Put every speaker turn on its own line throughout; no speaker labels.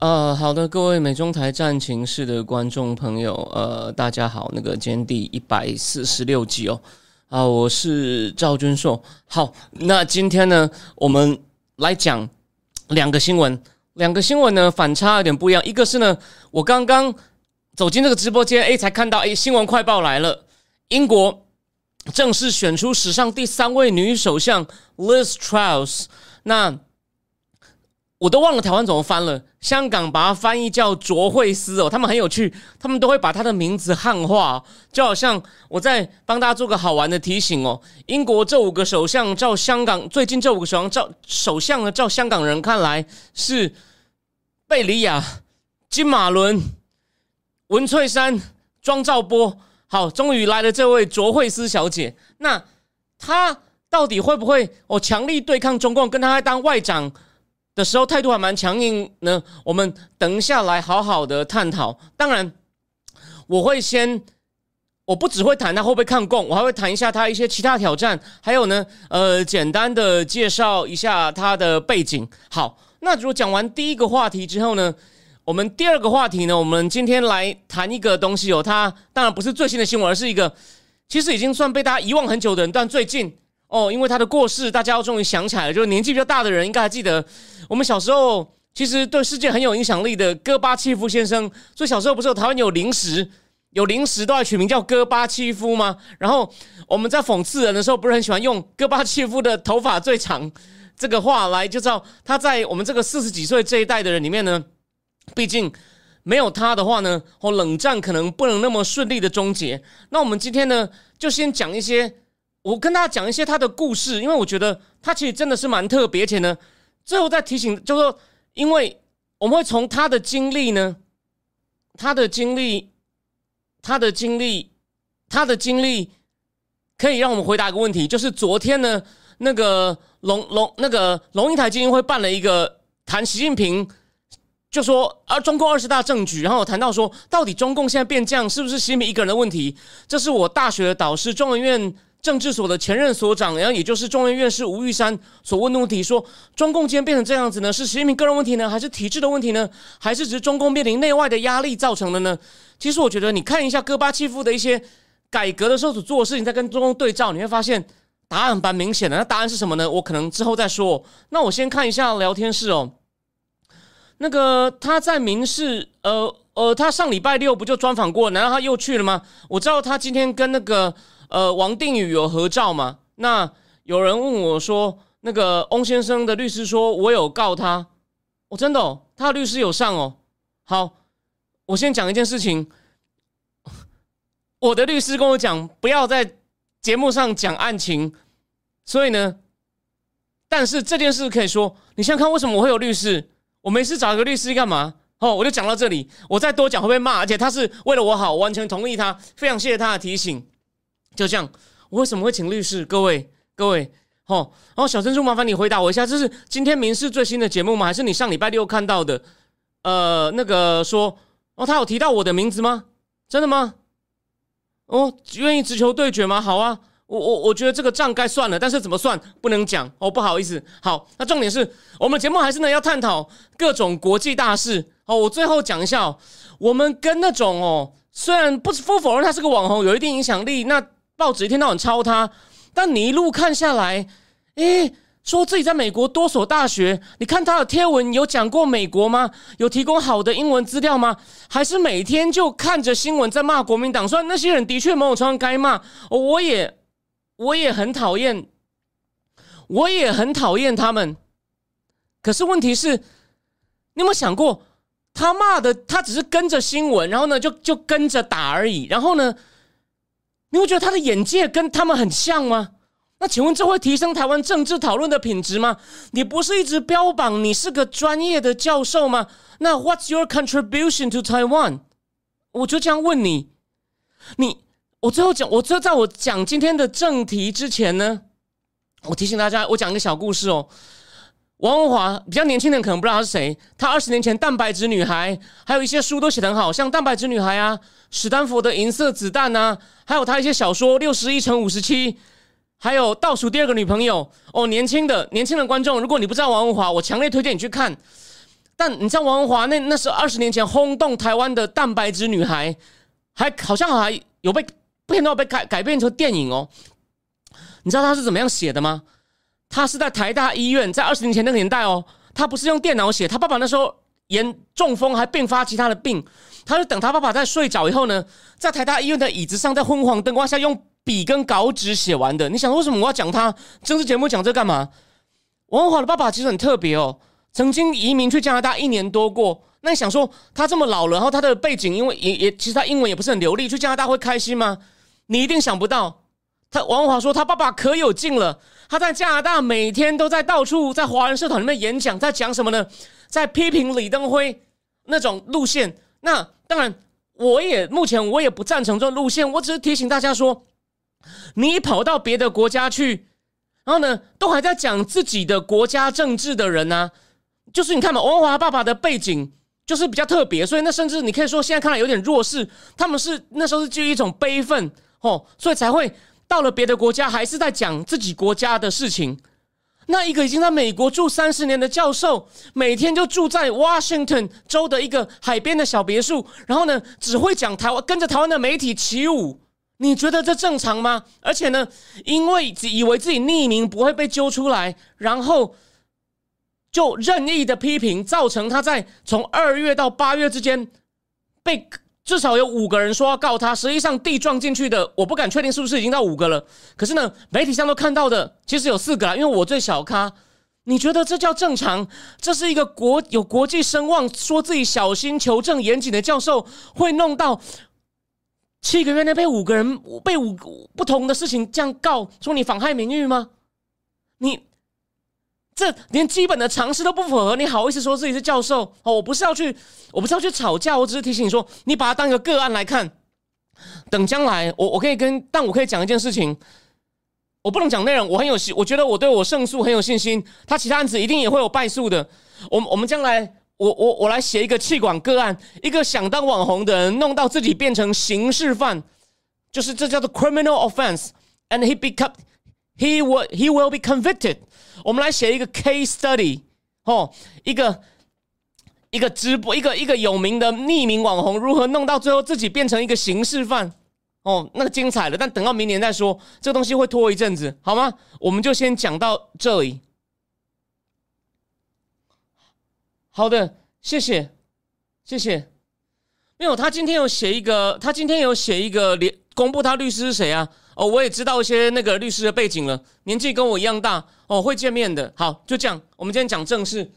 呃，好的，各位美中台战情室的观众朋友，呃，大家好，那个今天第一百四十六集哦，啊，我是赵君硕。好，那今天呢，我们来讲两个新闻，两个新闻呢反差有点不一样。一个是呢，我刚刚走进这个直播间，哎，才看到，哎，新闻快报来了，英国正式选出史上第三位女首相 Liz Truss。那我都忘了台湾怎么翻了，香港把它翻译叫卓慧思哦，他们很有趣，他们都会把他的名字汉化，就好像我在帮大家做个好玩的提醒哦。英国这五个首相照香港最近这五个首相照首相呢，照香港人看来是贝里亚、金马伦、文翠珊、庄兆波。好，终于来了这位卓慧思小姐，那她到底会不会哦强力对抗中共，跟她当外长？的时候态度还蛮强硬呢，我们等一下来好好的探讨。当然，我会先，我不只会谈他会不会抗共，我还会谈一下他一些其他挑战，还有呢，呃，简单的介绍一下他的背景。好，那如果讲完第一个话题之后呢，我们第二个话题呢，我们今天来谈一个东西哦，它当然不是最新的新闻，而是一个其实已经算被大家遗忘很久的人，但最近。哦，因为他的过世，大家终于想起来了。就是年纪比较大的人应该还记得，我们小时候其实对世界很有影响力的戈巴契夫先生。所以小时候不是有台湾有零食，有零食都要取名叫戈巴契夫吗？然后我们在讽刺人的时候，不是很喜欢用戈巴契夫的头发最长这个话来，就知道他在我们这个四十几岁这一代的人里面呢，毕竟没有他的话呢，哦，冷战可能不能那么顺利的终结。那我们今天呢，就先讲一些。我跟大家讲一些他的故事，因为我觉得他其实真的是蛮特别，且呢，最后再提醒，就是说，因为我们会从他的经历呢，他的经历，他的经历，他的经历，可以让我们回答一个问题，就是昨天呢，那个龙龙那个龙应台基金会办了一个谈习近平，就说啊，中共二十大政局，然后谈到说，到底中共现在变这样，是不是习近平一个人的问题？这是我大学的导师，中文院。政治所的前任所长，然后也就是中院院士吴玉山所问的问题，说中共今天变成这样子呢，是习近平个人问题呢，还是体制的问题呢，还是只是中共面临内外的压力造成的呢？其实我觉得，你看一下戈巴契夫的一些改革的时候所做的事情，再跟中共对照，你会发现答案蛮明显的。那答案是什么呢？我可能之后再说。那我先看一下聊天室哦。那个他在民事，呃呃，他上礼拜六不就专访过？难道他又去了吗？我知道他今天跟那个。呃，王定宇有合照吗？那有人问我说，那个翁先生的律师说我有告他，我真的，哦，他的律师有上哦。好，我先讲一件事情，我的律师跟我讲，不要在节目上讲案情，所以呢，但是这件事可以说，你想看为什么我会有律师？我没事找一个律师干嘛？哦，我就讲到这里，我再多讲会被骂，而且他是为了我好，完全同意他，非常谢谢他的提醒。就这样，我为什么会请律师？各位，各位，哦，哦小珍珠，麻烦你回答我一下，这是今天民事最新的节目吗？还是你上礼拜六看到的？呃，那个说，哦，他有提到我的名字吗？真的吗？哦，愿意直球对决吗？好啊，我我我觉得这个账该算了，但是怎么算不能讲哦，不好意思。好，那重点是我们节目还是呢要探讨各种国际大事。哦，我最后讲一下，我们跟那种哦，虽然不不否认他是个网红，有一定影响力，那。报纸一天到晚抄他，但你一路看下来，诶，说自己在美国多所大学，你看他的贴文有讲过美国吗？有提供好的英文资料吗？还是每天就看着新闻在骂国民党？虽然那些人的确某种程度该骂，我也我也很讨厌，我也很讨厌他们。可是问题是，你有没有想过，他骂的他只是跟着新闻，然后呢就就跟着打而已，然后呢？你会觉得他的眼界跟他们很像吗？那请问这会提升台湾政治讨论的品质吗？你不是一直标榜你是个专业的教授吗？那 What's your contribution to Taiwan？我就这样问你，你我最后讲，我最后在我讲今天的正题之前呢，我提醒大家，我讲一个小故事哦。王文华比较年轻人可能不知道他是谁，他二十年前《蛋白质女孩》还有一些书都写得很好，像《蛋白质女孩》啊，《史丹佛的银色子弹》啊，还有他一些小说《六十一乘五十七》，还有《倒数第二个女朋友》哦。年轻的年轻的观众，如果你不知道王文华，我强烈推荐你去看。但你知道王文华那那是二十年前轰动台湾的《蛋白质女孩》，还好像还有被片段被改改编成电影哦。你知道他是怎么样写的吗？他是在台大医院，在二十年前那个年代哦，他不是用电脑写。他爸爸那时候严中风，还并发其他的病，他就等他爸爸在睡着以后呢，在台大医院的椅子上，在昏黄灯光下用笔跟稿纸写完的。你想为什么我要讲他？政治节目讲这干嘛？王华的爸爸其实很特别哦，曾经移民去加拿大一年多过。那你想说他这么老了，然后他的背景，因为也也其实他英文也不是很流利，去加拿大会开心吗？你一定想不到。他王华说他爸爸可有劲了。他在加拿大每天都在到处在华人社团里面演讲，在讲什么呢？在批评李登辉那种路线。那当然，我也目前我也不赞成这种路线。我只是提醒大家说，你跑到别的国家去，然后呢，都还在讲自己的国家政治的人呢，就是你看嘛，王华爸爸的背景就是比较特别，所以那甚至你可以说现在看来有点弱势。他们是那时候是基于一种悲愤哦，所以才会。到了别的国家，还是在讲自己国家的事情。那一个已经在美国住三十年的教授，每天就住在 Washington 州的一个海边的小别墅，然后呢，只会讲台湾，跟着台湾的媒体起舞。你觉得这正常吗？而且呢，因为以为自己匿名不会被揪出来，然后就任意的批评，造成他在从二月到八月之间被。至少有五个人说要告他，实际上地撞进去的，我不敢确定是不是已经到五个了。可是呢，媒体上都看到的，其实有四个啦。因为我最小咖，你觉得这叫正常？这是一个国有国际声望，说自己小心求证严谨的教授，会弄到七个月内被五个人被五不同的事情这样告，说你妨害名誉吗？你？这连基本的常识都不符合，你好意思说自己是教授？哦，我不是要去，我不是要去吵架，我只是提醒你说，你把它当一个个案来看。等将来，我我可以跟，但我可以讲一件事情，我不能讲内容，我很有信，我觉得我对我胜诉很有信心。他其他案子一定也会有败诉的。我我们将来，我我我来写一个气管个案，一个想当网红的人弄到自己变成刑事犯，就是这叫做 criminal offense，and he become he will he will be convicted。我们来写一个 case study，哦，一个一个直播，一个一个有名的匿名网红如何弄到最后自己变成一个刑事犯，哦，那个精彩了。但等到明年再说，这东西会拖一阵子，好吗？我们就先讲到这里。好的，谢谢，谢谢。没有，他今天有写一个，他今天有写一个连公布他律师是谁啊？哦，我也知道一些那个律师的背景了，年纪跟我一样大哦，会见面的。好，就这样，我们今天讲正事。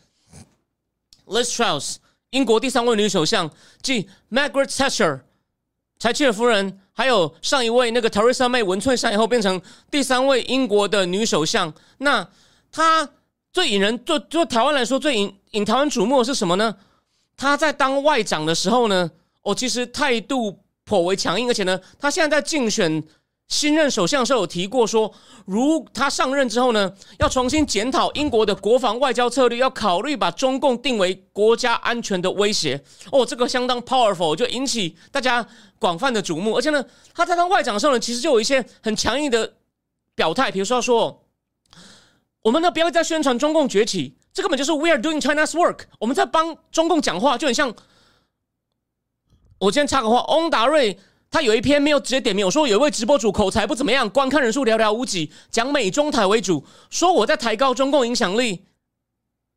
Liz Truss，英国第三位女首相，继 Margaret Thatcher，柴契尔夫人，还有上一位那个 Theresa May 文翠珊以后，变成第三位英国的女首相。那她最引人，就就台湾来说，最引引台湾瞩目的是什么呢？她在当外长的时候呢，哦，其实态度颇为强硬，而且呢，她现在在竞选。新任首相时候有提过说，如他上任之后呢，要重新检讨英国的国防外交策略，要考虑把中共定为国家安全的威胁。哦，这个相当 powerful，就引起大家广泛的瞩目。而且呢，他在当外长的时候呢，其实就有一些很强硬的表态，比如说说，我们呢不要再宣传中共崛起，这根本就是 we are doing China's work，我们在帮中共讲话，就很像。我今天插个话，翁达瑞。他有一篇没有直接点名，我说有一位直播主口才不怎么样，观看人数寥寥无几，讲美中台为主，说我在抬高中共影响力。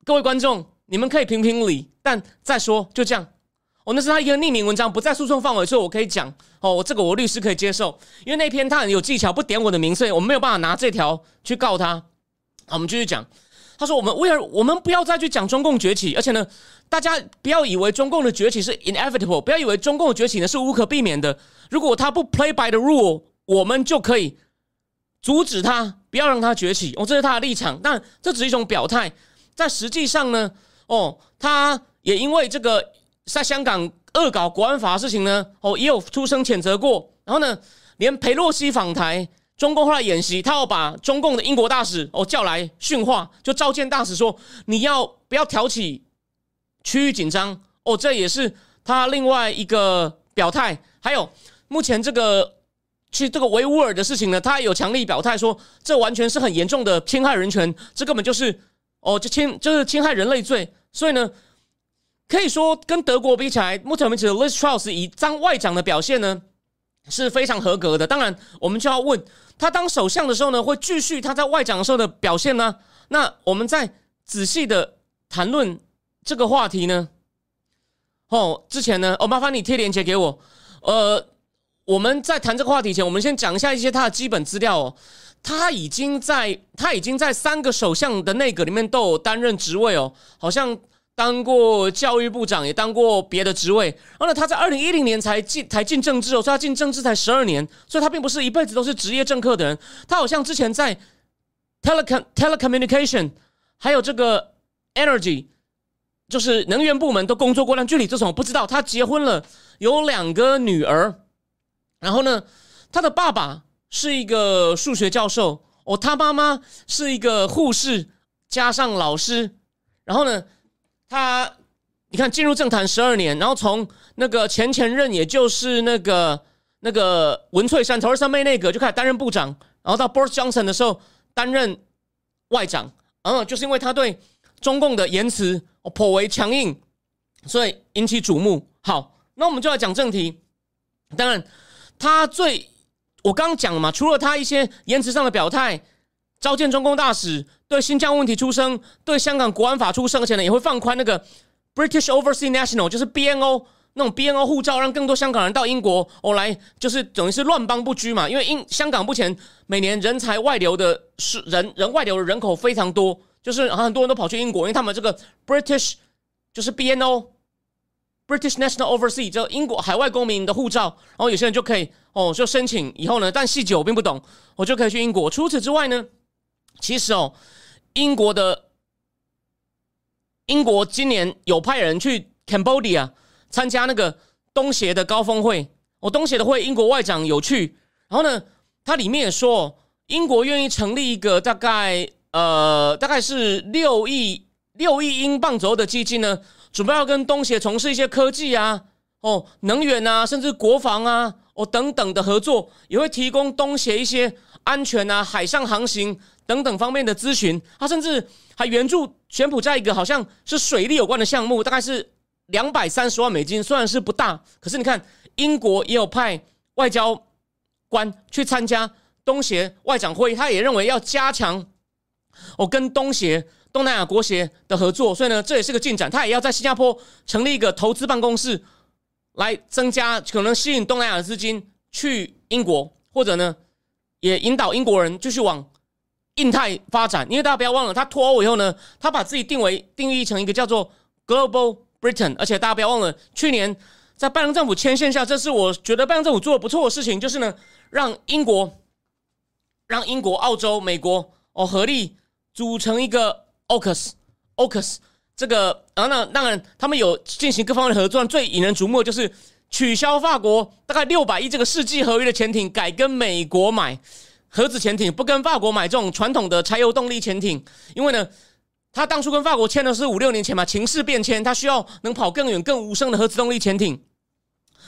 各位观众，你们可以评评理，但再说就这样。哦，那是他一个匿名文章，不在诉讼范围，所以我可以讲。哦，我这个我律师可以接受，因为那篇他很有技巧，不点我的名，所以我们没有办法拿这条去告他。好，我们继续讲。他说：“我们为了我们不要再去讲中共崛起，而且呢，大家不要以为中共的崛起是 inevitable，不要以为中共的崛起呢是无可避免的。如果他不 play by the rule，我们就可以阻止他，不要让他崛起。哦，这是他的立场，但这只是一种表态。在实际上呢，哦，他也因为这个在香港恶搞国安法的事情呢，哦，也有出声谴责过。然后呢，连佩洛西访台，中共后来演习，他要把中共的英国大使哦叫来训话，就召见大使说，你要不要挑起区域紧张？哦，这也是他另外一个表态。还有目前这个去这个维吾尔的事情呢，他有强力表态说，这完全是很严重的侵害人权，这根本就是哦，就侵就是侵害人类罪。所以呢。可以说，跟德国比起来，目前为止，Liz Truss 以当外长的表现呢是非常合格的。当然，我们就要问他当首相的时候呢，会继续他在外长的时候的表现呢？那我们再仔细的谈论这个话题呢？哦，之前呢，哦，麻烦你贴链接给我。呃，我们在谈这个话题前，我们先讲一下一些他的基本资料哦。他已经在他已经在三个首相的内阁里面都有担任职位哦，好像。当过教育部长，也当过别的职位。然后呢，他在二零一零年才进才进政治哦，所以他进政治才十二年，所以他并不是一辈子都是职业政客的人。他好像之前在 telecom telecommunication 还有这个 energy，就是能源部门都工作过，但具体这种我不知道。他结婚了，有两个女儿。然后呢，他的爸爸是一个数学教授哦，他妈妈是一个护士加上老师。然后呢？他，你看进入政坛十二年，然后从那个前前任，也就是那个那个文翠珊、曹尔三妹内阁就开始担任部长，然后到 Boris Johnson 的时候担任外长，嗯，就是因为他对中共的言辞颇为强硬，所以引起瞩目。好，那我们就来讲正题。当然，他最我刚讲了嘛，除了他一些言辞上的表态。召见中共大使，对新疆问题出声，对香港国安法出声，而且呢也会放宽那个 British Overseas National，就是 BNO 那种 BNO 护照，让更多香港人到英国哦来，就是等于是乱邦不居嘛。因为英香港目前每年人才外流的是人人外流的人口非常多，就是很多人都跑去英国，因为他们这个 British 就是 BNO British National Overseas 就英国海外公民的护照，然后有些人就可以哦就申请以后呢，但细节我并不懂，我就可以去英国。除此之外呢？其实哦，英国的英国今年有派人去 Cambodia 参加那个东协的高峰会。哦，东协的会，英国外长有去。然后呢，它里面也说，英国愿意成立一个大概呃，大概是六亿六亿英镑左右的基金呢，准备要跟东协从事一些科技啊、哦能源啊，甚至国防啊、哦等等的合作，也会提供东协一些安全啊、海上航行。等等方面的咨询，他甚至还援助全普在一个好像是水利有关的项目，大概是两百三十万美金，虽然是不大，可是你看英国也有派外交官去参加东协外长会，他也认为要加强我跟东协、东南亚国协的合作，所以呢，这也是个进展。他也要在新加坡成立一个投资办公室，来增加可能吸引东南亚的资金去英国，或者呢，也引导英国人继续往。印太发展，因为大家不要忘了，他脱欧以后呢，他把自己定为定义成一个叫做 Global Britain，而且大家不要忘了，去年在拜登政府牵线下，这是我觉得拜登政府做的不错的事情，就是呢，让英国、让英国、澳洲、美国哦合力组成一个 AUKUS，AUKUS 这个，然后呢，当然他们有进行各方面的合作，最引人瞩目的就是取消法国大概六百亿这个世纪合约的潜艇，改跟美国买。核子潜艇不跟法国买这种传统的柴油动力潜艇，因为呢，他当初跟法国签的是五六年前嘛，情势变迁，他需要能跑更远、更无声的核子动力潜艇。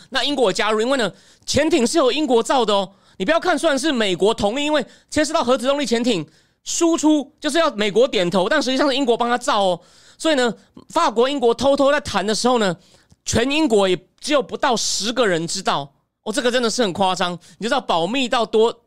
那英国加入，因为呢，潜艇是由英国造的哦。你不要看，虽然是美国同意，因为牵涉到核子动力潜艇输出，就是要美国点头，但实际上是英国帮他造哦。所以呢，法国、英国偷偷在谈的时候呢，全英国也只有不到十个人知道哦。这个真的是很夸张，你知道保密到多。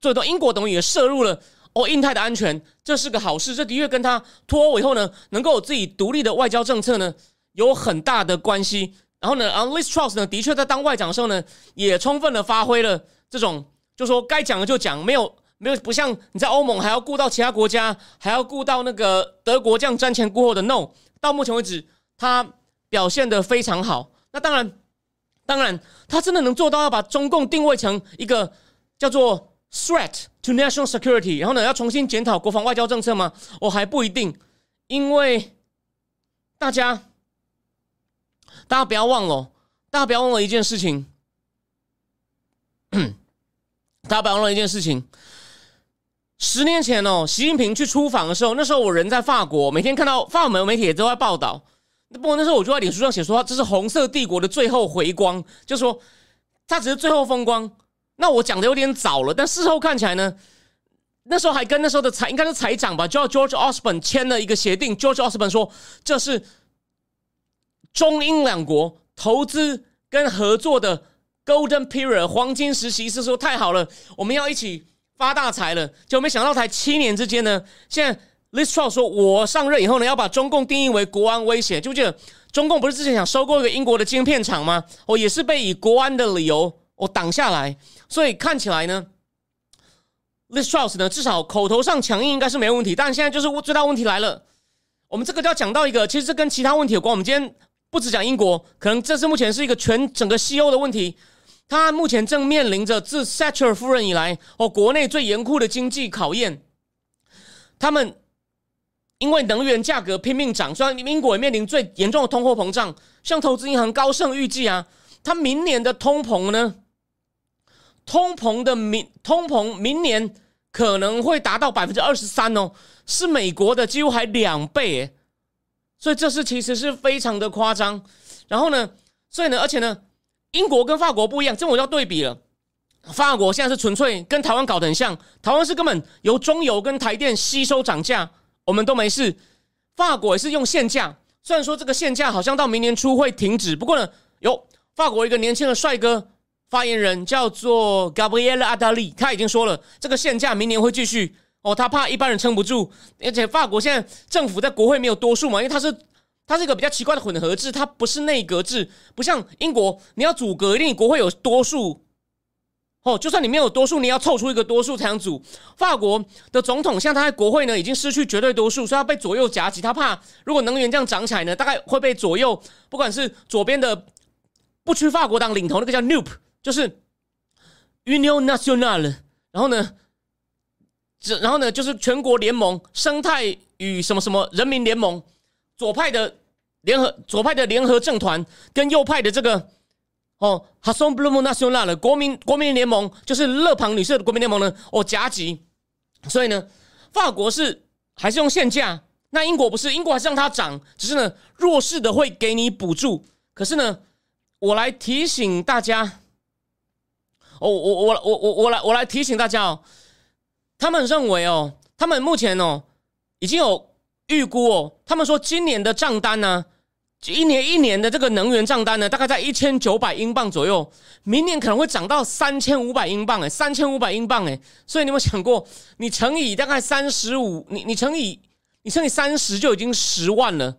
最多英国等于也摄入了哦，印太的安全，这是个好事。这的确跟他脱欧以后呢，能够有自己独立的外交政策呢，有很大的关系。然后呢，然后 Liz Truss 呢，的确在当外长的时候呢，也充分的发挥了这种，就说该讲的就讲，没有没有不像你在欧盟还要顾到其他国家，还要顾到那个德国这样瞻前顾后的 No。到目前为止，他表现的非常好。那当然，当然，他真的能做到要把中共定位成一个叫做。Threat to national security，然后呢，要重新检讨国防外交政策吗？我还不一定，因为大家大家不要忘了，大家不要忘了一件事情，大家不要忘了一件事情。十年前哦，习近平去出访的时候，那时候我人在法国，每天看到法文媒体也都在报道。不过那时候我就在脸书上写说，这是红色帝国的最后回光，就说他只是最后风光。那我讲的有点早了，但事后看起来呢，那时候还跟那时候的财应该是财长吧，叫 George Osborne 签了一个协定。George Osborne 说，这是中英两国投资跟合作的 Golden Period 黄金时期，是说太好了，我们要一起。发大财了，就没想到才七年之间呢。现在 Liz Truss 说，我上任以后呢，要把中共定义为国安威胁。就记得中共不是之前想收购一个英国的晶片厂吗？哦，也是被以国安的理由哦挡下来。所以看起来呢，Liz Truss 呢，至少口头上强硬应该是没问题。但现在就是最大问题来了。我们这个就要讲到一个，其实这跟其他问题有关。我们今天不只讲英国，可能这是目前是一个全整个西欧的问题。他目前正面临着自 Thatcher 夫人以来哦，国内最严酷的经济考验。他们因为能源价格拼命涨，虽然英国也面临最严重的通货膨胀。像投资银行高盛预计啊，它明年的通膨呢，通膨的明通膨明年可能会达到百分之二十三哦，是美国的几乎还两倍诶。所以这是其实是非常的夸张。然后呢，所以呢，而且呢。英国跟法国不一样，这我要对比了。法国现在是纯粹跟台湾搞得很像，台湾是根本由中油跟台电吸收涨价，我们都没事。法国也是用限价，虽然说这个限价好像到明年初会停止，不过呢，有法国一个年轻的帅哥发言人叫做 Gabriel Adali，他已经说了，这个限价明年会继续。哦，他怕一般人撑不住，而且法国现在政府在国会没有多数嘛，因为他是。它是一个比较奇怪的混合制，它不是内阁制，不像英国，你要组阁，一定国会有多数。哦，就算你没有多数，你要凑出一个多数才能组。法国的总统像他在国会呢，已经失去绝对多数，所以他被左右夹击。他怕如果能源这样涨起来呢，大概会被左右，不管是左边的不屈法国党领头那个叫 NUP，就是 Union Nationale，然后呢，这然后呢就是全国联盟生态与什么什么人民联盟。左派的联合左派的联合政团跟右派的这个哦，哈松布鲁姆纳修纳了国民国民联盟，就是勒庞女士的国民联盟呢，哦夹击，所以呢，法国是还是用限价，那英国不是，英国还是让它涨，只是呢弱势的会给你补助，可是呢，我来提醒大家，哦，我我我我我来我来提醒大家哦，他们认为哦，他们目前哦已经有。预估哦，他们说今年的账单呢，一年一年的这个能源账单呢，大概在一千九百英镑左右，明年可能会涨到三千五百英镑哎，三千五百英镑哎，所以你有没有想过，你乘以大概三十五，你你乘以你乘以三十就已经十万了，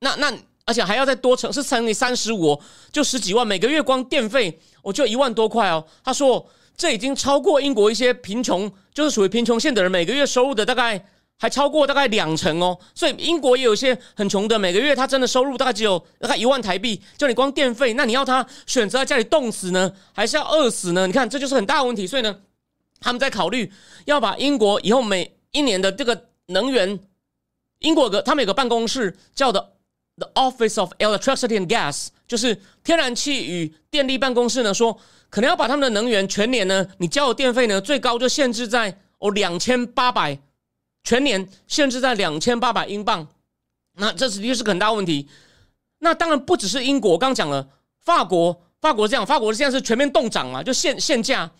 那那而且还要再多乘，是乘以三十五，就十几万，每个月光电费我就一万多块哦。他说这已经超过英国一些贫穷，就是属于贫穷线的人每个月收入的大概。还超过大概两成哦，所以英国也有一些很穷的，每个月他真的收入大概只有大概一万台币，就你光电费，那你要他选择在家里冻死呢，还是要饿死呢？你看这就是很大的问题，所以呢，他们在考虑要把英国以后每一年的这个能源，英国个他们有个办公室叫的 The Office of Electricity and Gas，就是天然气与电力办公室呢，说可能要把他们的能源全年呢，你交的电费呢，最高就限制在哦两千八百。全年限制在两千八百英镑，那这实际是个很大问题。那当然不只是英国，刚刚讲了，法国，法国这样，法国现在是全面冻涨嘛，就限限价。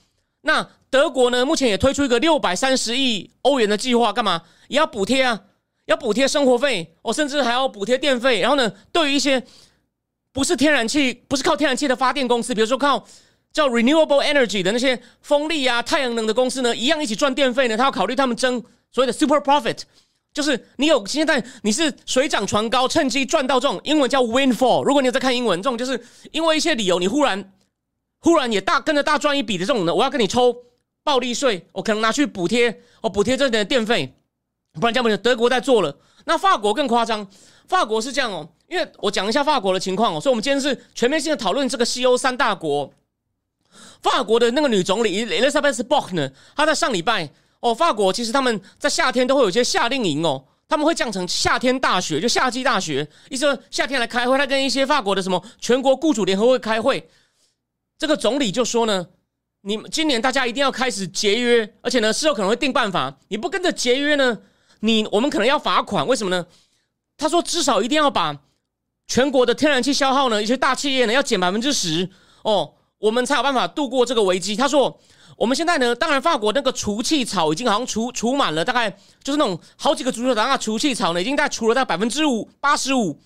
那德国呢，目前也推出一个六百三十亿欧元的计划，干嘛？也要补贴啊，要补贴生活费，哦，甚至还要补贴电费。然后呢，对于一些不是天然气，不是靠天然气的发电公司，比如说靠叫 renewable energy 的那些风力啊、太阳能的公司呢，一样一起赚电费呢，他要考虑他们争。所谓的 super profit，就是你有现在你是水涨船高，趁机赚到这种英文叫 windfall。如果你在看英文，这种就是因为一些理由，你忽然忽然也大跟着大赚一笔的这种呢，我要跟你抽暴利税，我可能拿去补贴，我补贴这点电费，不然这样不行。德国在做了，那法国更夸张，法国是这样哦，因为我讲一下法国的情况哦，所以我们今天是全面性的讨论这个西欧三大国。法国的那个女总理 Elizabeth Bork 呢，她在上礼拜。哦，法国其实他们在夏天都会有一些夏令营哦，他们会降成夏天大雪，就夏季大雪，意思说夏天来开会，他跟一些法国的什么全国雇主联合会开会，这个总理就说呢，你们今年大家一定要开始节约，而且呢事后可能会定办法，你不跟着节约呢，你我们可能要罚款，为什么呢？他说至少一定要把全国的天然气消耗呢，一些大企业呢要减百分之十哦，我们才有办法度过这个危机。他说。我们现在呢，当然法国那个除气草已经好像除除满了，大概就是那种好几个足球场那除气草呢，已经在除了大概百分之五八十五，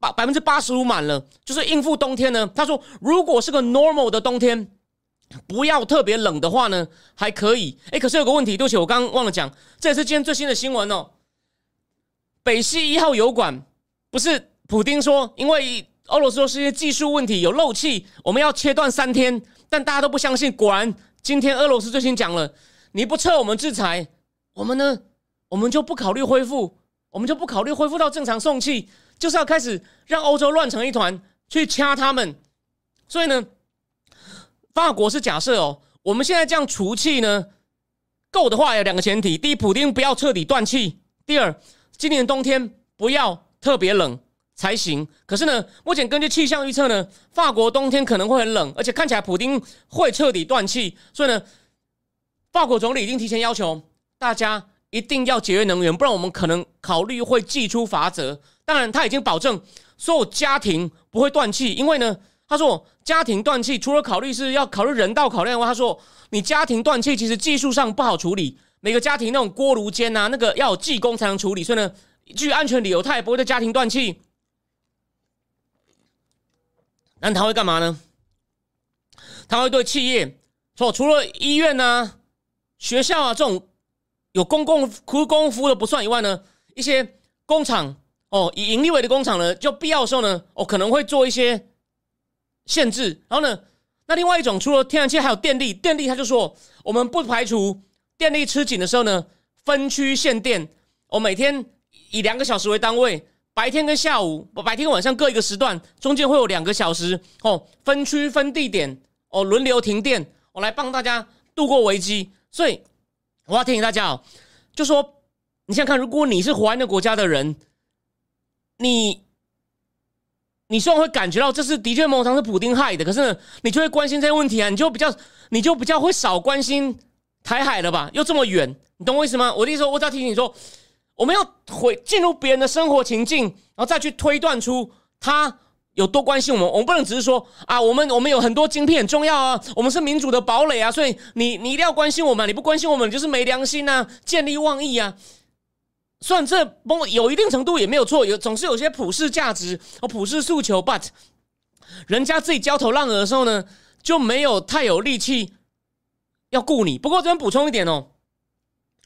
八百分之八十五满了，就是应付冬天呢。他说，如果是个 normal 的冬天，不要特别冷的话呢，还可以。哎，可是有个问题，对不起，我刚刚忘了讲，这也是今天最新的新闻哦。北溪一号油管不是普丁说，因为俄罗斯说是一些技术问题有漏气，我们要切断三天，但大家都不相信，果然。今天俄罗斯最新讲了，你不撤我们制裁，我们呢，我们就不考虑恢复，我们就不考虑恢复到正常送气，就是要开始让欧洲乱成一团，去掐他们。所以呢，法国是假设哦，我们现在这样除气呢，够的话有两个前提：第一，普丁不要彻底断气；第二，今年冬天不要特别冷。才行。可是呢，目前根据气象预测呢，法国冬天可能会很冷，而且看起来普丁会彻底断气。所以呢，法国总理已经提前要求大家一定要节约能源，不然我们可能考虑会祭出罚则。当然，他已经保证所有家庭不会断气，因为呢，他说家庭断气除了考虑是要考虑人道考量外，他说你家庭断气其实技术上不好处理，每个家庭那种锅炉间啊，那个要有技工才能处理。所以呢，据安全理由，他也不会在家庭断气。那他会干嘛呢？他会对企业，说除了医院啊、学校啊这种有公共公共服务的不算以外呢，一些工厂哦，以盈利为的工厂呢，就必要的时候呢，哦可能会做一些限制。然后呢，那另外一种除了天然气还有电力，电力他就说，我们不排除电力吃紧的时候呢，分区限电，我每天以两个小时为单位。白天跟下午，白天晚上各一个时段，中间会有两个小时哦，分区分地点哦，轮流停电，我来帮大家度过危机。所以我要提醒大家哦，就说你想看，如果你是华安的国家的人，你你虽然会感觉到这是的确某场是普丁害的，可是呢，你就会关心这些问题啊，你就比较你就比较会少关心台海了吧？又这么远，你懂我意思吗？我的意思说，我只要提醒你说。我们要回进入别人的生活情境，然后再去推断出他有多关心我们。我们不能只是说啊，我们我们有很多晶片很重要啊，我们是民主的堡垒啊，所以你你一定要关心我们，你不关心我们你就是没良心啊，见利忘义啊。虽然这有一定程度也没有错，有总是有些普世价值和普世诉求，but 人家自己焦头烂额的时候呢，就没有太有力气要顾你。不过这边补充一点哦，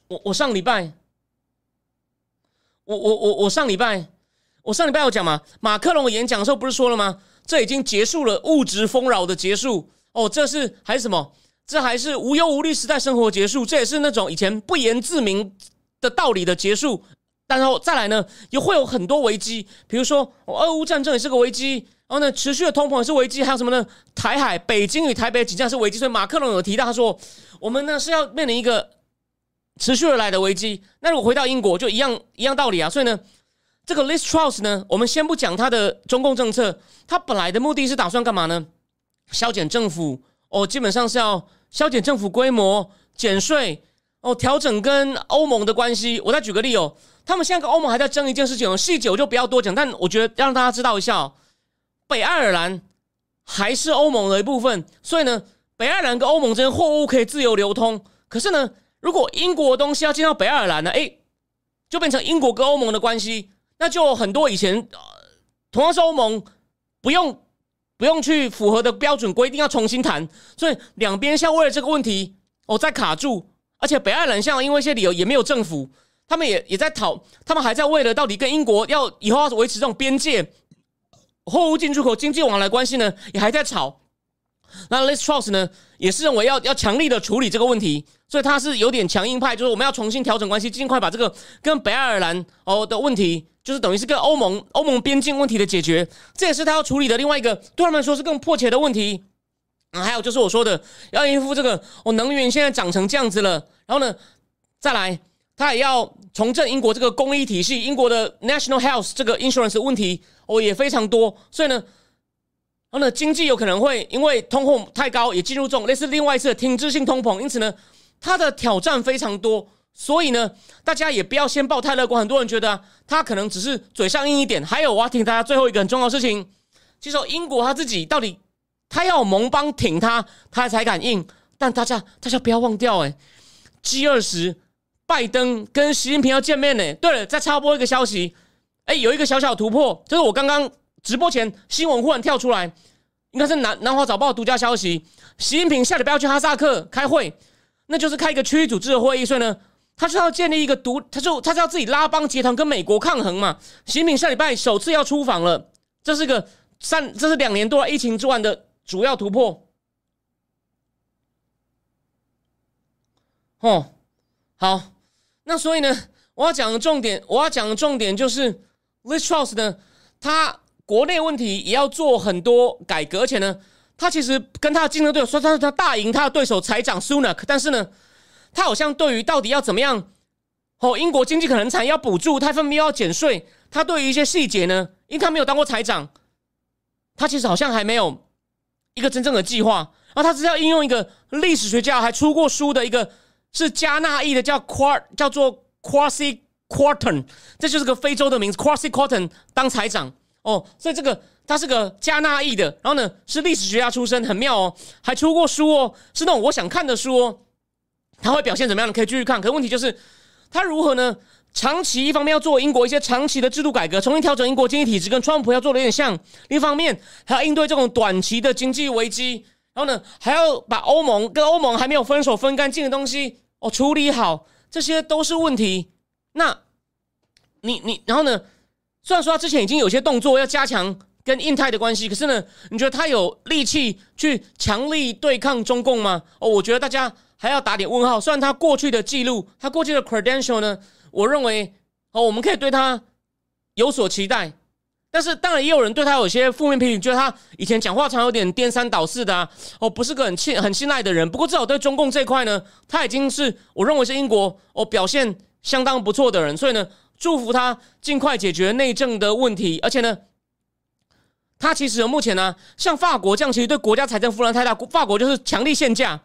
我我上礼拜。我我我我上礼拜，我上礼拜有讲嘛？马克龙演讲的时候不是说了吗？这已经结束了物质丰饶的结束哦，这是还是什么？这还是无忧无虑时代生活结束？这也是那种以前不言自明的道理的结束。然后再来呢，也会有很多危机，比如说俄乌战争也是个危机，然后呢，持续的通膨也是危机，还有什么呢？台海、北京与台北即将是危机。所以马克龙有提到，他说我们呢是要面临一个。持续而来的危机，那如果回到英国就一样一样道理啊。所以呢，这个 List Truss 呢，我们先不讲它的中共政策，它本来的目的是打算干嘛呢？削减政府哦，基本上是要削减政府规模、减税哦，调整跟欧盟的关系。我再举个例哦，他们现在跟欧盟还在争一件事情哦，细节我就不要多讲，但我觉得让大家知道一下哦，北爱尔兰还是欧盟的一部分，所以呢，北爱尔兰跟欧盟之间货物可以自由流通，可是呢。如果英国的东西要进到北爱尔兰呢？哎，就变成英国跟欧盟的关系，那就很多以前同样是欧盟，不用不用去符合的标准规定要重新谈，所以两边像为了这个问题哦在卡住，而且北爱尔兰像因为一些理由也没有政府，他们也也在讨，他们还在为了到底跟英国要以后要维持这种边界货物进出口经济往来关系呢，也还在吵。那 Liz Truss 呢，也是认为要要强力的处理这个问题，所以他是有点强硬派，就是我们要重新调整关系，尽快把这个跟北爱尔兰哦的问题，就是等于是跟欧盟欧盟边境问题的解决，这也是他要处理的另外一个对他们来说是更迫切的问题。啊，还有就是我说的要应付这个，哦，能源现在涨成这样子了，然后呢，再来他也要重振英国这个公益体系，英国的 national health 这个 insurance 问题哦也非常多，所以呢，然后呢，经济有可能会因为通货太高，也进入这种类似另外一次的停滞性通膨，因此呢，它的挑战非常多。所以呢，大家也不要先抱太乐观。很多人觉得他可能只是嘴上硬一点。还有，我要提大家最后一个很重要的事情，其实英国他自己到底他要盟邦挺他，他才敢硬。但大家大家不要忘掉，哎，G 二十，拜登跟习近平要见面呢。对了，再插播一个消息，哎，有一个小小突破，就是我刚刚直播前新闻忽然跳出来，应该是南南华早报独家消息，习近平下礼拜要去哈萨克开会，那就是开一个区域组织的会议，所以呢。他是要建立一个独，他就他是要自己拉帮结团跟美国抗衡嘛。习近平下礼拜首次要出访了，这是个三，这是两年多疫情之外的主要突破。哦，好，那所以呢，我要讲的重点，我要讲的重点就是，Liz Truss 呢，他国内问题也要做很多改革，而且呢，他其实跟他的竞争对手，说他是他大赢他的对手财长 Sunak，但是呢。他好像对于到底要怎么样，哦，英国经济可能惨要补助，他分别要减税。他对于一些细节呢，因为他没有当过财长，他其实好像还没有一个真正的计划。然后他是要应用一个历史学家还出过书的一个是加纳裔的叫 Quar 叫做 Quasi Quarton，这就是个非洲的名字 Quasi Quarton 当财长哦，所以这个他是个加纳裔的，然后呢是历史学家出身，很妙哦，还出过书哦，是那种我想看的书哦。他会表现怎么样？你可以继续看。可问题就是，他如何呢？长期一方面要做英国一些长期的制度改革，重新调整英国经济体制，跟川普要做的有点像；另一方面还要应对这种短期的经济危机。然后呢，还要把欧盟跟欧盟还没有分手分干净的东西哦处理好，这些都是问题。那，你你然后呢？虽然说他之前已经有些动作要加强跟印太的关系，可是呢，你觉得他有力气去强力对抗中共吗？哦，我觉得大家。还要打点问号。虽然他过去的记录，他过去的 credential 呢，我认为哦，我们可以对他有所期待。但是当然也有人对他有些负面批评，觉得他以前讲话常有点颠三倒四的啊，哦，不是个很信很信赖的人。不过至少对中共这块呢，他已经是我认为是英国哦表现相当不错的人。所以呢，祝福他尽快解决内政的问题。而且呢，他其实目前呢，像法国这样，其实对国家财政负担太大，法国就是强力限价。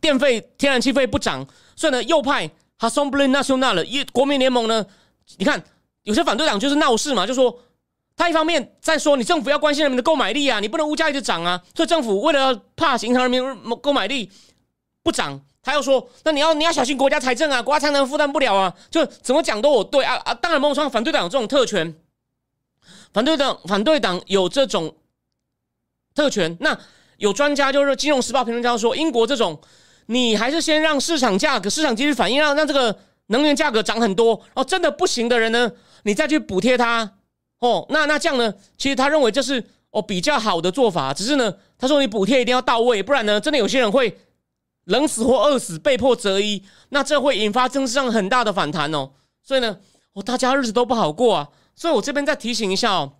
电费、天然气费不涨，所以呢，右派 h a s o m b l e National 一国民联盟呢，你看有些反对党就是闹事嘛，就说他一方面在说你政府要关心人民的购买力啊，你不能物价一直涨啊，所以政府为了怕影响人民购买力不涨，他又说那你要你要小心国家财政啊，国家财政负担不了啊，就怎么讲都我对啊啊，当然某种程度反对党有这种特权，反对党反对党有这种特权，那。有专家就是《金融时报》评论家说，英国这种，你还是先让市场价格、市场继续反应，让让这个能源价格涨很多，哦，真的不行的人呢，你再去补贴他，哦，那那这样呢，其实他认为这是哦比较好的做法，只是呢，他说你补贴一定要到位，不然呢，真的有些人会冷死或饿死，被迫择一，那这会引发政治上很大的反弹哦，所以呢，哦，大家日子都不好过啊，所以我这边再提醒一下哦，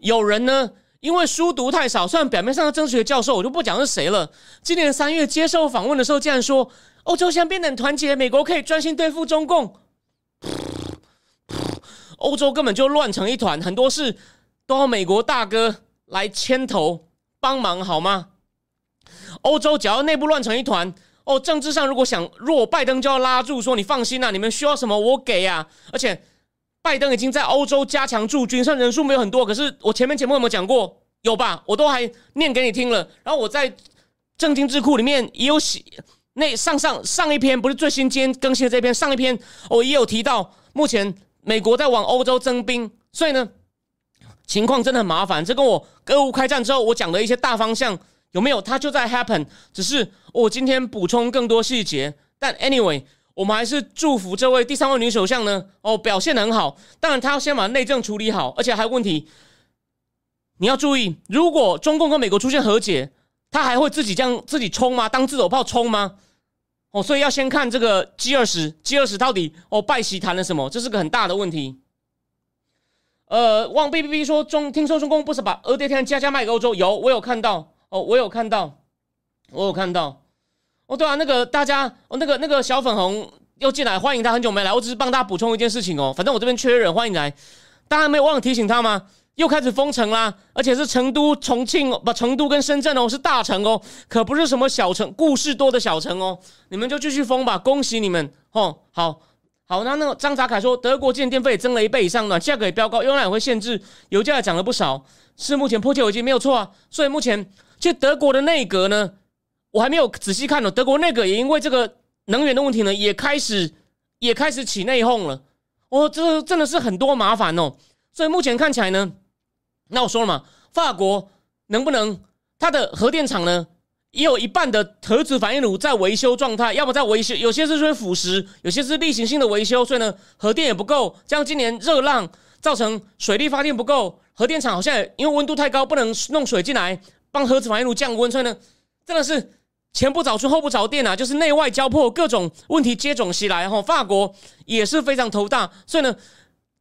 有人呢。因为书读太少，虽然表面上的政治学教授，我就不讲是谁了。今年三月接受访问的时候，竟然说欧洲现在变得很团结，美国可以专心对付中共。欧洲根本就乱成一团，很多事都要美国大哥来牵头帮忙，好吗？欧洲只要内部乱成一团，哦，政治上如果想弱，拜登就要拉住，说你放心呐，你们需要什么我给呀，而且。拜登已经在欧洲加强驻军，虽然人数没有很多，可是我前面节目有没有讲过？有吧？我都还念给你听了。然后我在正经智库里面也有写，那上上上一篇不是最新今天更新的这篇，上一篇我也有提到，目前美国在往欧洲增兵，所以呢，情况真的很麻烦。这跟我俄乌开战之后我讲的一些大方向有没有？它就在 happen，只是我今天补充更多细节。但 anyway。我们还是祝福这位第三位女首相呢，哦，表现很好。当然，她要先把内政处理好，而且还有问题。你要注意，如果中共跟美国出现和解，他还会自己这样自己冲吗？当自走炮冲吗？哦，所以要先看这个 G 二十，G 二十到底哦拜席谈了什么？这是个很大的问题。呃，汪 B B B 说中，听说中共不是把俄爹天加加卖给欧洲？有，我有看到。哦，我有看到，我有看到。哦，对啊，那个大家，哦，那个那个小粉红又进来，欢迎他，很久没来，我只是帮大家补充一件事情哦。反正我这边缺人，欢迎来。大家没有忘了提醒他吗？又开始封城啦，而且是成都、重庆不，成都跟深圳哦，是大城哦，可不是什么小城，故事多的小城哦。你们就继续封吧，恭喜你们哦。好好，那那个张扎凯说，德国建电费增了一倍以上，暖价格也飙高，用量也会限制，油价也涨了不少，是目前迫切危机没有错啊。所以目前就德国的内阁呢，我还没有仔细看呢。德国内阁也因为这个能源的问题呢，也开始也开始起内讧了。哦，这真的是很多麻烦哦。所以目前看起来呢。那我说了嘛，法国能不能它的核电厂呢，也有一半的核子反应炉在维修状态，要么在维修，有些是因腐蚀，有些是例行性的维修，所以呢，核电也不够。这样今年热浪造成水力发电不够，核电厂好像因为温度太高，不能弄水进来帮核子反应炉降温，所以呢，真的是前不着村后不着店啊，就是内外交迫，各种问题接踵袭来。哈，法国也是非常头大，所以呢。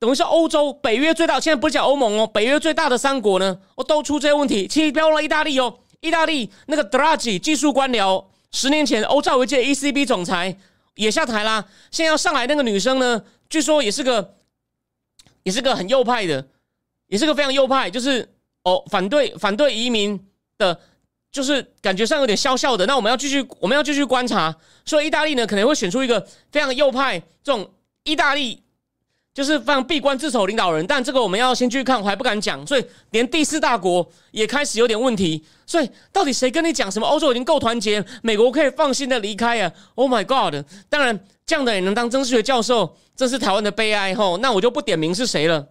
等于是欧洲北约最大，现在不是讲欧盟哦，北约最大的三国呢，我都出这些问题。其实标了意大利哦，意大利那个德拉吉技术官僚，十年前欧债危机 ECB 总裁也下台啦。现在要上来那个女生呢，据说也是个，也是个很右派的，也是个非常右派，就是哦反对反对移民的，就是感觉上有点笑笑的。那我们要继续我们要继续观察，所以意大利呢可能会选出一个非常右派这种意大利。就是非常闭关自守领导人，但这个我们要先去看，我还不敢讲，所以连第四大国也开始有点问题。所以到底谁跟你讲什么？欧洲已经够团结，美国可以放心的离开啊！Oh my god！当然这样的也能当政治学教授，这是台湾的悲哀吼。那我就不点名是谁了。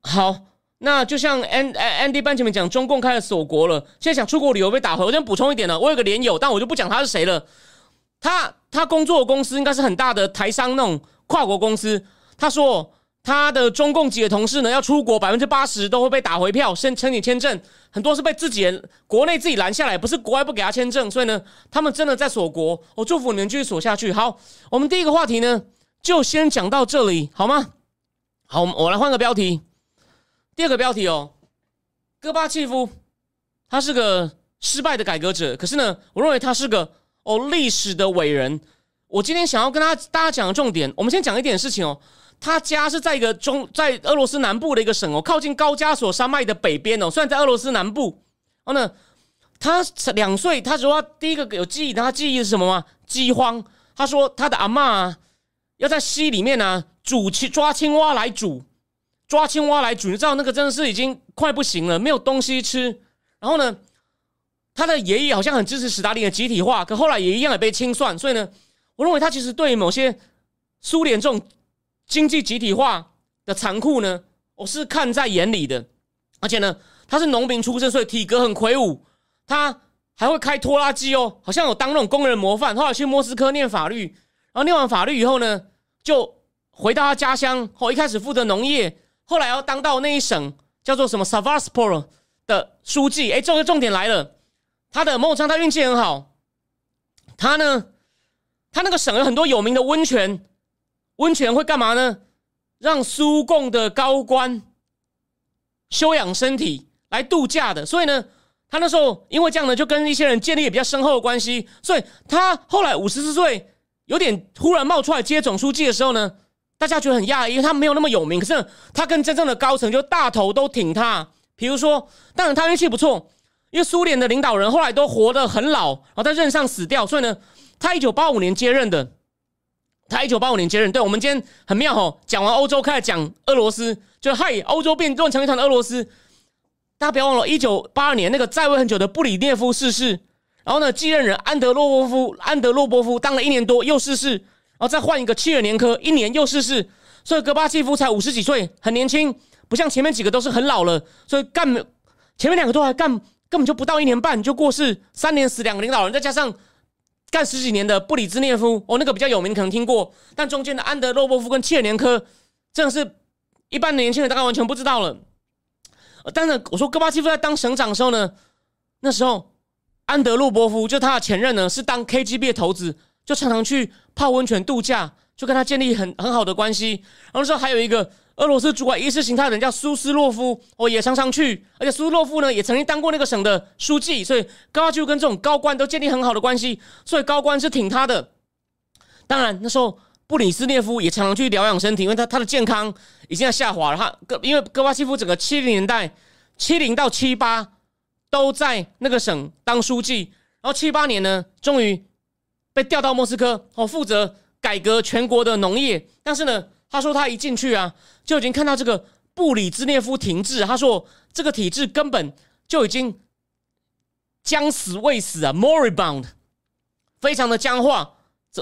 好，那就像 And Andy 班前面讲，中共开始锁国了，现在想出国旅游被打回。我先补充一点呢，我有个连友，但我就不讲他是谁了。他他工作的公司应该是很大的台商那种。跨国公司，他说他的中共籍的同事呢，要出国百分之八十都会被打回票，申申请签证，很多是被自己人国内自己拦下来，不是国外不给他签证，所以呢，他们真的在锁国。我祝福你们继续锁下去。好，我们第一个话题呢，就先讲到这里，好吗？好，我来换个标题。第二个标题哦，戈巴契夫，他是个失败的改革者，可是呢，我认为他是个哦历史的伟人。我今天想要跟他大家讲的重点，我们先讲一点事情哦。他家是在一个中，在俄罗斯南部的一个省哦，靠近高加索山脉的北边哦。虽然在俄罗斯南部，然后呢，他两岁，他说第一个有记忆，他记忆是什么吗？饥荒。他说他的阿妈要在溪里面呢煮青抓青蛙来煮，抓青蛙来煮，你知道那个真的是已经快不行了，没有东西吃。然后呢，他的爷爷好像很支持史达林的集体化，可后来也一样也被清算，所以呢。我认为他其实对某些苏联这种经济集体化的残酷呢，我是看在眼里的。而且呢，他是农民出身，所以体格很魁梧。他还会开拖拉机哦，好像有当那种工人模范。后来去莫斯科念法律，然后念完法律以后呢，就回到他家乡。后一开始负责农业，后来要当到那一省叫做什么 Savaspor 的书记。哎，这个重点来了，他的某种他运气很好，他呢。他那个省有很多有名的温泉，温泉会干嘛呢？让苏共的高官休养身体来度假的。所以呢，他那时候因为这样呢，就跟一些人建立比较深厚的关系。所以他后来五十四岁，有点突然冒出来接总书记的时候呢，大家觉得很讶异，因为他没有那么有名。可是他跟真正的高层就大头都挺他。比如说，当然他运气不错，因为苏联的领导人后来都活得很老，然后在任上死掉，所以呢。他一九八五年接任的，他一九八五年接任。对我们今天很妙哦，讲完欧洲开始讲俄罗斯，就嗨，欧洲变乱成一团的俄罗斯。大家不要忘了，一九八二年那个在位很久的布里涅夫逝世，然后呢，继任人安德洛波夫，安德洛波夫当了一年多又逝世，然后再换一个切尔年科，一年又逝世。所以戈巴契夫才五十几岁，很年轻，不像前面几个都是很老了。所以干前面两个都还干，根本就不到一年半就过世，三年死两个领导人，再加上。干十几年的布里兹涅夫，哦，那个比较有名，可能听过。但中间的安德洛波夫跟切尔年科，真的是一般的年轻人大概完全不知道了。但是我说戈巴契夫在当省长的时候呢，那时候安德洛波夫就他的前任呢是当 KGB 的头子，就常常去泡温泉度假，就跟他建立很很好的关系。然后那时候还有一个。俄罗斯主管意识形态的人叫苏斯洛夫，哦，也常常去，而且苏斯洛夫呢也曾经当过那个省的书记，所以高就跟这种高官都建立很好的关系，所以高官是挺他的。当然那时候布里斯涅夫也常常去疗养身体，因为他他的健康已经在下滑了。他戈因为戈巴契夫整个七零年代七零到七八都在那个省当书记，然后七八年呢，终于被调到莫斯科哦，负责改革全国的农业。但是呢，他说他一进去啊，就已经看到这个布里兹涅夫停滞。他说这个体制根本就已经将死未死啊，moribund，非常的僵化。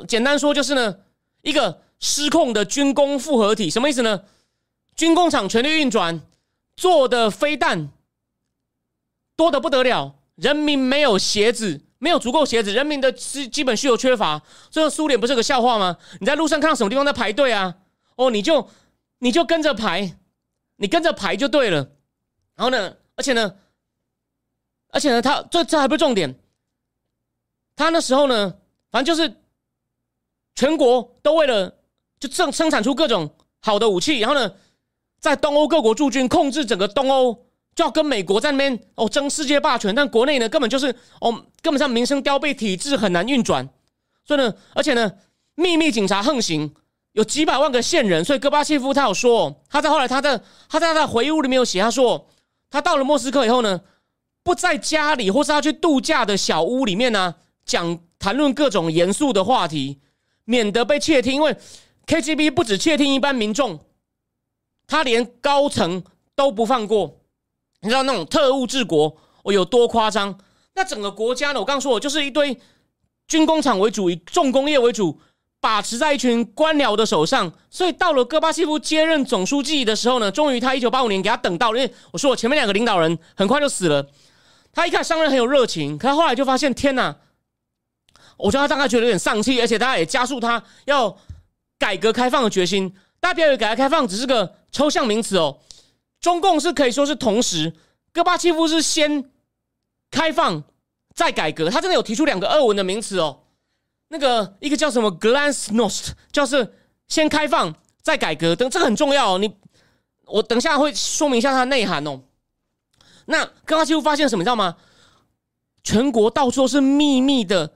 简单说就是呢，一个失控的军工复合体，什么意思呢？军工厂全力运转，做的飞弹多的不得了，人民没有鞋子，没有足够鞋子，人民的基基本需求缺乏。这个苏联不是个笑话吗？你在路上看到什么地方在排队啊？哦，你就你就跟着排，你跟着排就对了。然后呢，而且呢，而且呢，他这这还不是重点，他那时候呢，反正就是。全国都为了就生生产出各种好的武器，然后呢，在东欧各国驻军，控制整个东欧，要跟美国在那边哦争世界霸权。但国内呢，根本就是哦，根本上民生凋敝，体制很难运转。所以呢，而且呢，秘密警察横行，有几百万个线人。所以戈巴契夫他有说，他在后来他的他在他的回忆录里面有写，他说他到了莫斯科以后呢，不在家里或是他去度假的小屋里面呢，讲谈论各种严肃的话题。免得被窃听，因为 KGB 不止窃听一般民众，他连高层都不放过。你知道那种特务治国我有多夸张？那整个国家呢？我刚刚说，我就是一堆军工厂为主，以重工业为主，把持在一群官僚的手上。所以到了戈巴契夫接任总书记的时候呢，终于他一九八五年给他等到了。因为我说我前面两个领导人很快就死了，他一看商人很有热情，可他后来就发现，天哪！我觉得他大概觉得有点丧气，而且他也加速他要改革开放的决心。大家不要以为改革开放只是个抽象名词哦，中共是可以说是同时，戈巴契夫是先开放再改革，他真的有提出两个二文的名词哦。那个一个叫什么 “glasnost”，就是先开放再改革，等这个很重要哦。你我等下会说明一下它的内涵哦。那戈巴契夫发现什么？你知道吗？全国到处都是秘密的。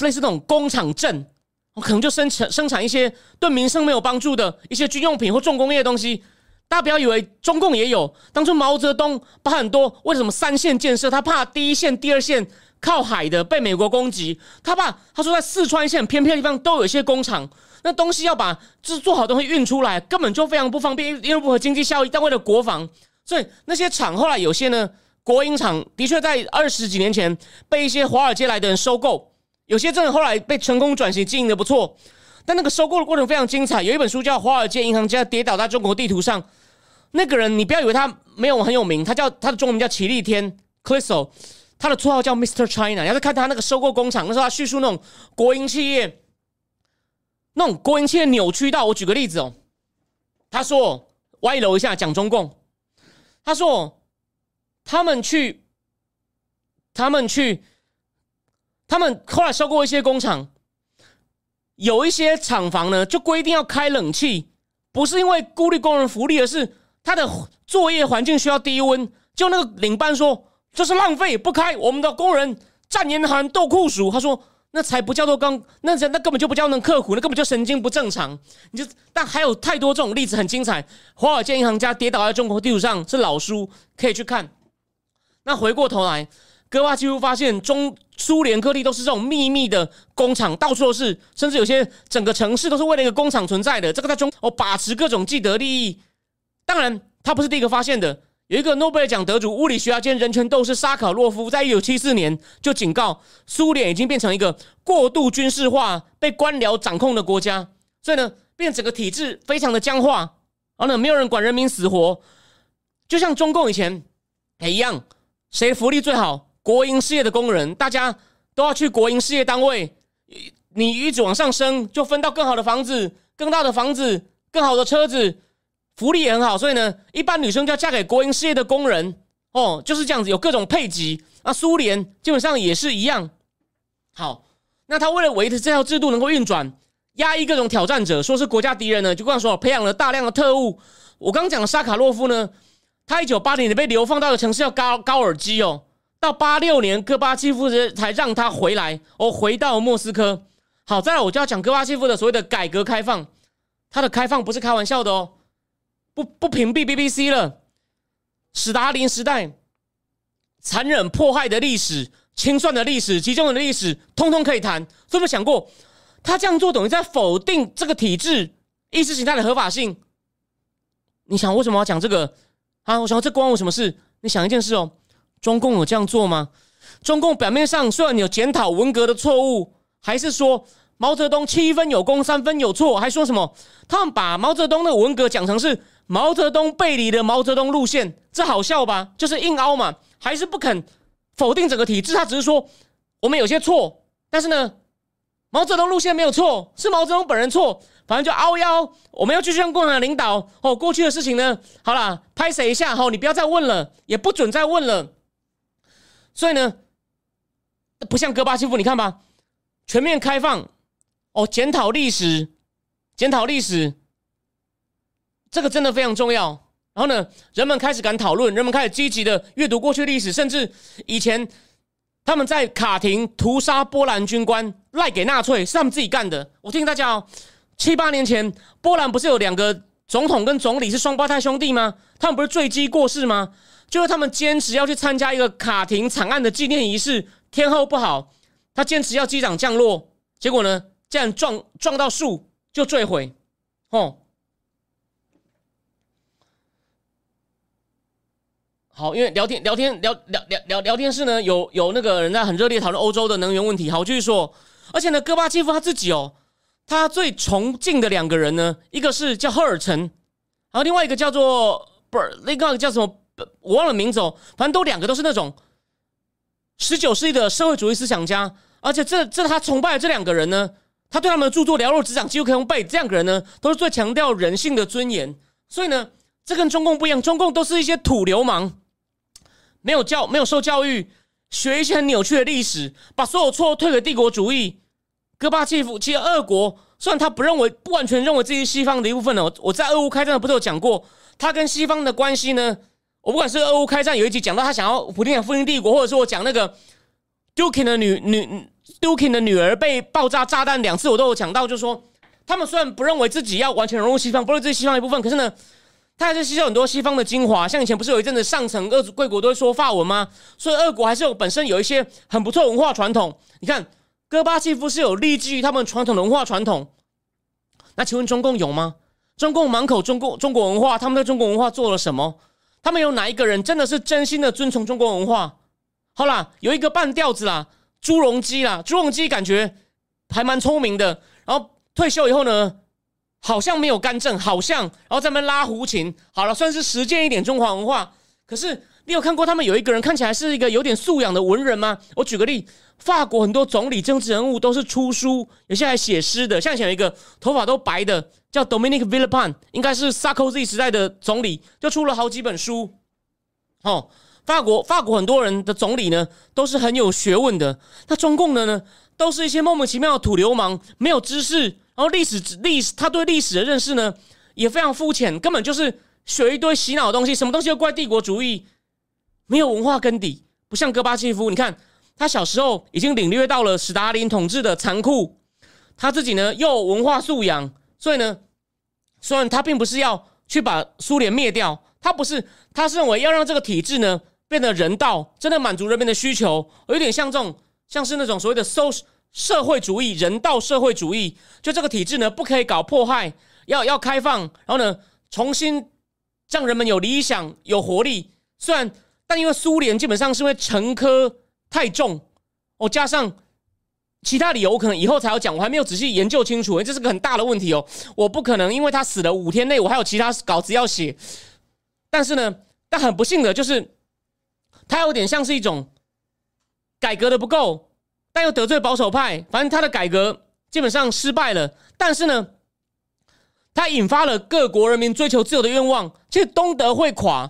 类似那种工厂镇，我可能就生产生产一些对民生没有帮助的一些军用品或重工业的东西。大家不要以为中共也有，当初毛泽东把很多为什么三线建设，他怕第一线、第二线靠海的被美国攻击，他怕他说在四川线偏僻的地方都有一些工厂，那东西要把制做好东西运出来，根本就非常不方便，因为不合经济效益。但为了国防，所以那些厂后来有些呢，国营厂的确在二十几年前被一些华尔街来的人收购。有些真的后来被成功转型经营的不错，但那个收购的过程非常精彩。有一本书叫《华尔街银行家跌倒在中国地图上》，那个人你不要以为他没有很有名，他叫他的中文名叫齐立天 c l i s o 他的绰号叫 Mr. China。要是看他那个收购工厂，那时候他叙述那种国营企业，那种国营企业扭曲到我举个例子哦，他说歪楼一下讲中共，他说他们去，他们去。他们后来收购一些工厂，有一些厂房呢，就规定要开冷气，不是因为孤立工人福利，而是他的作业环境需要低温。就那个领班说这是浪费，不开，我们的工人战严寒斗酷暑。他说那才不叫做刚，那那根本就不叫能刻苦，那根本就神经不正常。你就但还有太多这种例子很精彩。华尔街银行家跌倒在中国地图上是老书，可以去看。那回过头来。戈巴几乎发现，中苏联各地都是这种秘密的工厂，到处都是，甚至有些整个城市都是为了一个工厂存在的。这个在中哦，把持各种既得利益。当然，他不是第一个发现的。有一个诺贝尔奖得主、物理学家兼人权斗士沙卡洛夫，在一九七四年就警告，苏联已经变成一个过度军事化、被官僚掌控的国家。所以呢，变整个体制非常的僵化，然后呢，没有人管人民死活，就像中共以前也一样，谁福利最好？国营事业的工人，大家都要去国营事业单位。你一直往上升，就分到更好的房子、更大的房子、更好的车子，福利也很好。所以呢，一般女生就要嫁给国营事业的工人。哦，就是这样子，有各种配给。那苏联基本上也是一样。好，那他为了维持这套制度能够运转，压抑各种挑战者，说是国家敌人呢，就刚说培养了大量的特务。我刚讲的沙卡洛夫呢，他一九八零年被流放到的城市叫高高尔基哦。到八六年，戈巴契夫才让他回来，哦，回到莫斯科。好，再来我就要讲戈巴契夫的所谓的改革开放，他的开放不是开玩笑的哦，不不屏蔽 BBC 了，史达林时代残忍迫害的历史、清算的历史、集中的历史，通通可以谈。有没有想过，他这样做等于在否定这个体制意识形态的合法性？你想为什么要讲这个啊？我想这关我什么事？你想一件事哦，中共有这样做吗？中共表面上虽然有检讨文革的错误，还是说？毛泽东七分有功，三分有错，还说什么？他们把毛泽东的文革讲成是毛泽东背离的毛泽东路线，这好笑吧？就是硬凹嘛，还是不肯否定整个体制？他只是说我们有些错，但是呢，毛泽东路线没有错，是毛泽东本人错，反正就凹腰。我们要继续让共产党领导哦。过去的事情呢，好了，拍谁一下？好，你不要再问了，也不准再问了。所以呢，不像戈巴契夫，你看吧，全面开放。哦，检讨历史，检讨历史，这个真的非常重要。然后呢，人们开始敢讨论，人们开始积极的阅读过去历史，甚至以前他们在卡廷屠杀波兰军官，赖给纳粹是他们自己干的。我听大家哦，七八年前，波兰不是有两个总统跟总理是双胞胎兄弟吗？他们不是坠机过世吗？就是他们坚持要去参加一个卡廷惨案的纪念仪式，天后不好，他坚持要机长降落，结果呢？这样撞撞到树就坠毁，哦，好，因为聊天聊天聊聊聊聊聊天室呢，有有那个人在很热烈讨论欧洲的能源问题。好，继续说，而且呢，戈巴契夫他自己哦，他最崇敬的两个人呢，一个是叫赫尔岑，然后另外一个叫做不是那个叫什么，我忘了名字哦，反正都两个都是那种十九世纪的社会主义思想家，而且这这他崇拜的这两个人呢。他对他们的著作了若指掌，几乎可以用背。这样的人呢，都是最强调人性的尊严。所以呢，这跟中共不一样。中共都是一些土流氓，没有教，没有受教育，学一些很扭曲的历史，把所有错推给帝国主义。戈巴契夫其实俄国虽然他不认为，不完全认为自己是西方的一部分呢。我在俄乌开战的不是有讲过，他跟西方的关系呢？我不管是俄乌开战有一集讲到他想要普京想复兴帝国，或者是我讲那个 duki 的女女。Dukin 的女儿被爆炸炸弹两次，我都有讲到，就是说，他们虽然不认为自己要完全融入西方，不认自己西方一部分，可是呢，他还是吸收很多西方的精华。像以前不是有一阵子上层各贵国都会说法文吗？所以俄国还是有本身有一些很不错文化传统。你看，戈巴契夫是有立基于他们传统的文化传统。那请问中共有吗？中共满口中共中国文化，他们对中国文化做了什么？他们有哪一个人真的是真心的遵从中国文化？好啦，有一个半吊子啦。朱镕基啦，朱镕基感觉还蛮聪明的。然后退休以后呢，好像没有干政，好像然后在那边拉胡琴。好了，算是实践一点中华文化。可是你有看过他们有一个人看起来是一个有点素养的文人吗？我举个例，法国很多总理、政治人物都是出书，有些还写诗的。像前有一个头发都白的，叫 Dominic Villepin，应该是 Sarkozy 时代的总理，就出了好几本书。哦。法国，法国很多人的总理呢，都是很有学问的。那中共的呢，都是一些莫名其妙的土流氓，没有知识，然后历史历史，他对历史的认识呢，也非常肤浅，根本就是学一堆洗脑的东西，什么东西都怪帝国主义，没有文化根底。不像戈巴契夫，你看他小时候已经领略到了斯大林统治的残酷，他自己呢又有文化素养，所以呢，虽然他并不是要去把苏联灭掉，他不是，他是认为要让这个体制呢。变得人道，真的满足人民的需求，有点像这种，像是那种所谓的收社会主义、人道社会主义。就这个体制呢，不可以搞破坏，要要开放，然后呢，重新让人们有理想、有活力。虽然，但因为苏联基本上是因为沉疴太重，哦，加上其他理由，可能以后才要讲，我还没有仔细研究清楚，因为这是个很大的问题哦。我不可能因为他死了五天内，我还有其他稿子要写。但是呢，但很不幸的就是。他有点像是一种改革的不够，但又得罪保守派，反正他的改革基本上失败了。但是呢，他引发了各国人民追求自由的愿望。其实东德会垮，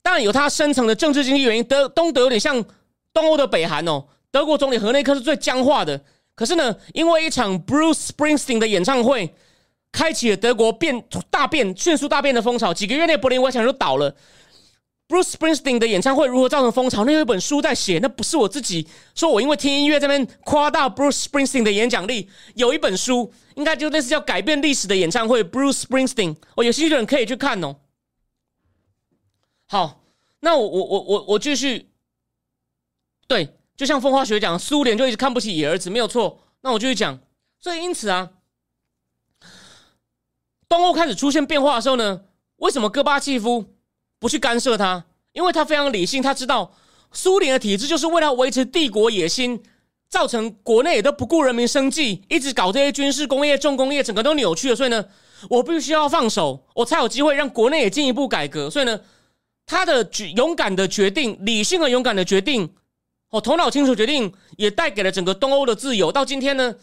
当然有他深层的政治经济原因。德东德有点像东欧的北韩哦。德国总理何内克是最僵化的，可是呢，因为一场 Bruce Springsteen 的演唱会，开启了德国变大变、迅速大变的风潮。几个月内，柏林围墙就倒了。Bruce Springsteen 的演唱会如何造成风潮？那有一本书在写，那不是我自己说，我因为听音乐这边夸大 Bruce Springsteen 的演讲力。有一本书，应该就类似叫《改变历史的演唱会》，Bruce Springsteen。我有兴趣的人可以去看哦。好，那我我我我我继续。对，就像风花雪讲，苏联就一直看不起野儿子，没有错。那我继续讲。所以因此啊，东欧开始出现变化的时候呢，为什么戈巴契夫？不去干涉他，因为他非常理性，他知道苏联的体制就是为了维持帝国野心，造成国内也都不顾人民生计，一直搞这些军事工业、重工业，整个都扭曲了。所以呢，我必须要放手，我才有机会让国内也进一步改革。所以呢，他的决勇敢的决定，理性和勇敢的决定，哦，头脑清楚决定，也带给了整个东欧的自由。到今天呢，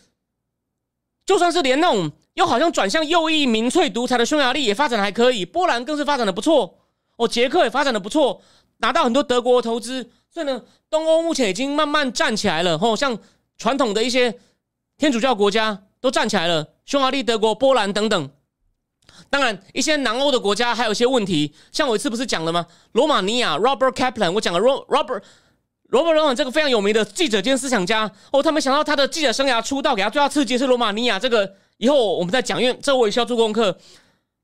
就算是连那种又好像转向右翼民粹独裁的匈牙利也发展的还可以，波兰更是发展的不错。哦，捷克也发展的不错，拿到很多德国投资，所以呢，东欧目前已经慢慢站起来了。哦，像传统的一些天主教国家都站起来了，匈牙利、德国、波兰等等。当然，一些南欧的国家还有一些问题，像我一次不是讲了吗？罗马尼亚 Robert Kaplan，我讲了 Robert Robert Kaplan 这个非常有名的记者兼思想家。哦，他没想到他的记者生涯出道给他最大刺激是罗马尼亚。这个以后我们再讲，因为这我也需要做功课。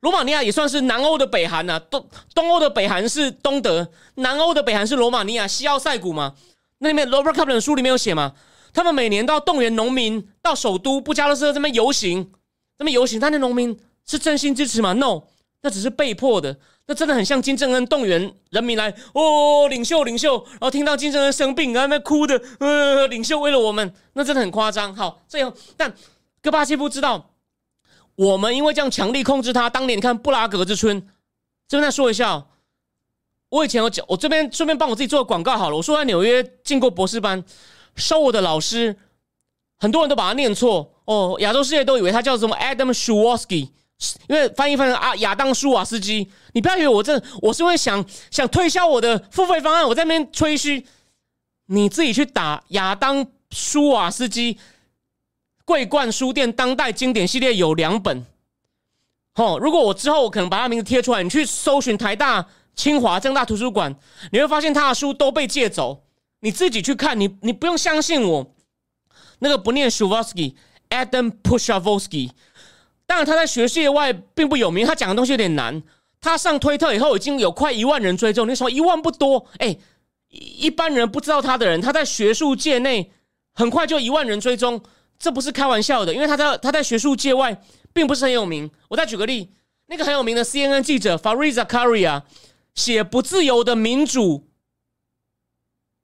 罗马尼亚也算是南欧的北韩呐，东东欧的北韩是东德，南欧的北韩是罗马尼亚西奥塞古嘛。那里面 Robert Kaplan 书里面有写嘛，他们每年都要动员农民到首都布加勒斯特这边游行，这边游行，但那农民是真心支持吗？No，那只是被迫的。那真的很像金正恩动员人民来哦，领袖领袖，然后听到金正恩生病，然后那哭的，呃，领袖为了我们，那真的很夸张。好，最后，但戈巴契夫知道。我们因为这样强力控制他，当年你看布拉格之春，这边再说一下，我以前有讲，我这边顺便帮我自己做个广告好了。我说在纽约进过博士班，收我的老师，很多人都把他念错哦，亚洲世界都以为他叫什么 Adam s c h w a s k i 因为翻译翻成啊亚当舒瓦斯基。你不要以为我这我是会想想推销我的付费方案，我在那边吹嘘，你自己去打亚当舒瓦斯基。桂冠书店当代经典系列有两本，哦，如果我之后我可能把他名字贴出来，你去搜寻台大、清华、正大图书馆，你会发现他的书都被借走。你自己去看，你你不用相信我。那个不念 s h u v a s k y Adam p u s h a v o s k y 当然他在学界外并不有名，他讲的东西有点难。他上推特以后已经有快一万人追踪，你说一万不多？哎，一般人不知道他的人，他在学术界内很快就一万人追踪。这不是开玩笑的，因为他在他在学术界外并不是很有名。我再举个例，那个很有名的 CNN 记者 Fariza Karia 写《不自由的民主》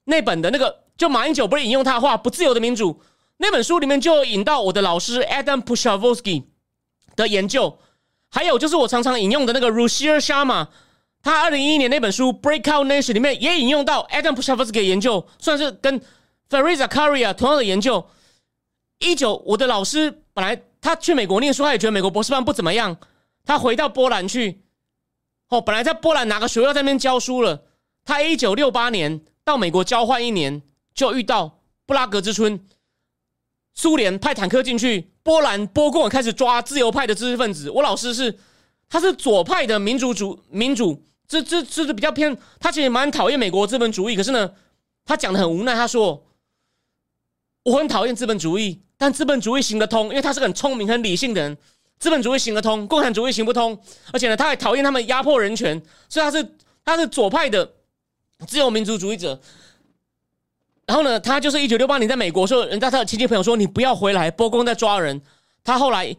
那本的那个，就马英九不是引用他的话，《不自由的民主》那本书里面就引到我的老师 Adam Pushavsky 的研究，还有就是我常常引用的那个 Rushir Sharma，他二零一一年那本书《Breakout Nation》里面也引用到 Adam Pushavsky 的研究，算是跟 Fariza Karia 同样的研究。一九，我的老师本来他去美国念书，他也觉得美国博士班不怎么样。他回到波兰去，哦，本来在波兰拿个学位在那边教书了。他一九六八年到美国交换一年，就遇到布拉格之春，苏联派坦克进去，波兰波共开始抓自由派的知识分子。我老师是他是左派的民主主民主，这这这是比较偏，他其实蛮讨厌美国资本主义。可是呢，他讲的很无奈，他说我很讨厌资本主义。但资本主义行得通，因为他是很聪明、很理性的人。资本主义行得通，共产主义行不通。而且呢，他还讨厌他们压迫人权，所以他是他是左派的自由民族主义者。然后呢，他就是一九六八年在美国，说人家他的亲戚朋友说你不要回来，波公在抓人。他后来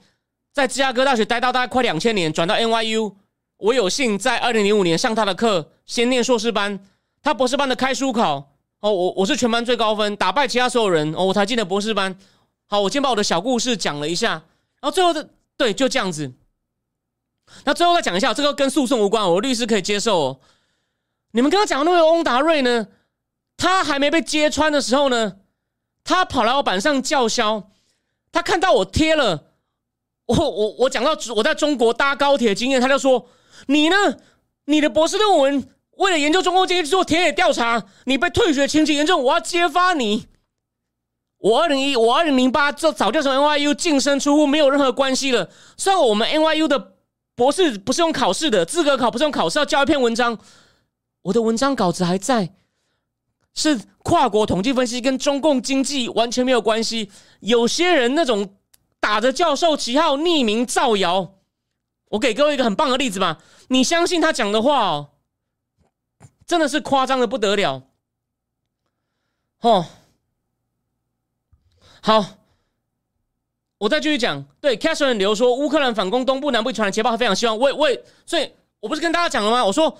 在芝加哥大学待到大概快两千年，转到 NYU。我有幸在二零零五年上他的课，先念硕士班。他博士班的开书考哦，我我是全班最高分，打败其他所有人哦，我才进的博士班。好，我先把我的小故事讲了一下，然后最后的对，就这样子。那最后再讲一下，这个跟诉讼无关，我律师可以接受。哦。你们刚刚讲的那位翁达瑞呢？他还没被揭穿的时候呢，他跑来我板上叫嚣。他看到我贴了，我我我讲到我在中国搭高铁经验，他就说：“你呢？你的博士论文为了研究中欧阶级做田野调查，你被退学情节严重，我要揭发你。”我二零一，我二零零八，就早就从 NYU 净身出户，没有任何关系了。虽然我们 NYU 的博士不是用考试的，资格考不是用考试，要交一篇文章。我的文章稿子还在，是跨国统计分析，跟中共经济完全没有关系。有些人那种打着教授旗号匿名造谣，我给各位一个很棒的例子吧，你相信他讲的话哦，真的是夸张的不得了。哦，好，我再继续讲。对 c a t h e r i n e 留说，乌克兰反攻东部南部传来捷报，非常希望。为为，所以我不是跟大家讲了吗？我说。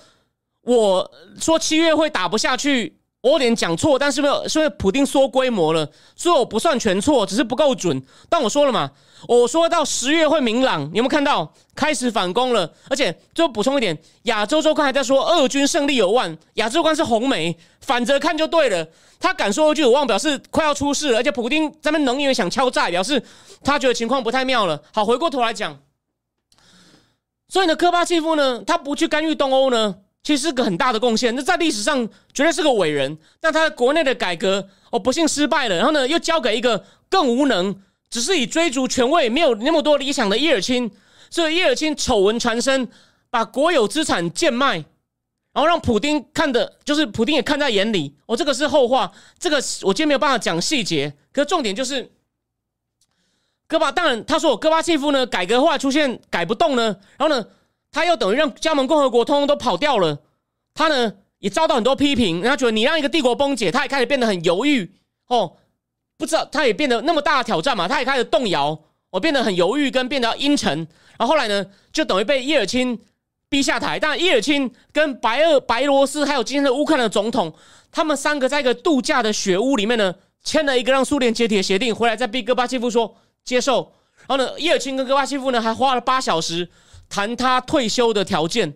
我说七月会打不下去，我有点讲错，但是没有，是因为普丁缩规模了，所以我不算全错，只是不够准。但我说了嘛，我说到十月会明朗，你有没有看到开始反攻了？而且最后补充一点，亚洲周刊还在说俄军胜利有望，亚洲周刊是红梅，反着看就对了。他敢说俄军有望，表示快要出事了，而且普丁这边能源想敲诈，表示他觉得情况不太妙了。好，回过头来讲，所以呢，科巴契夫呢，他不去干预东欧呢？其实是个很大的贡献，那在历史上绝对是个伟人。但他国内的改革哦，不幸失败了。然后呢，又交给一个更无能，只是以追逐权位、没有那么多理想的叶尔钦。所以叶尔钦丑闻传声，把国有资产贱卖，然后让普丁看的，就是普丁也看在眼里。哦，这个是后话，这个我今天没有办法讲细节。可是重点就是，戈巴当然他说戈巴契夫呢，改革后来出现改不动呢，然后呢。他又等于让加盟共和国通通都跑掉了，他呢也遭到很多批评，然后觉得你让一个帝国崩解，他也开始变得很犹豫哦，不知道他也变得那么大的挑战嘛，他也开始动摇，我变得很犹豫跟变得阴沉，然后后来呢就等于被叶尔钦逼下台，但叶尔钦跟白俄白罗斯还有今天的乌克兰的总统，他们三个在一个度假的雪屋里面呢签了一个让苏联解体的协定，回来再逼戈巴契夫说接受，然后呢叶尔钦跟戈巴契夫呢还花了八小时。谈他退休的条件，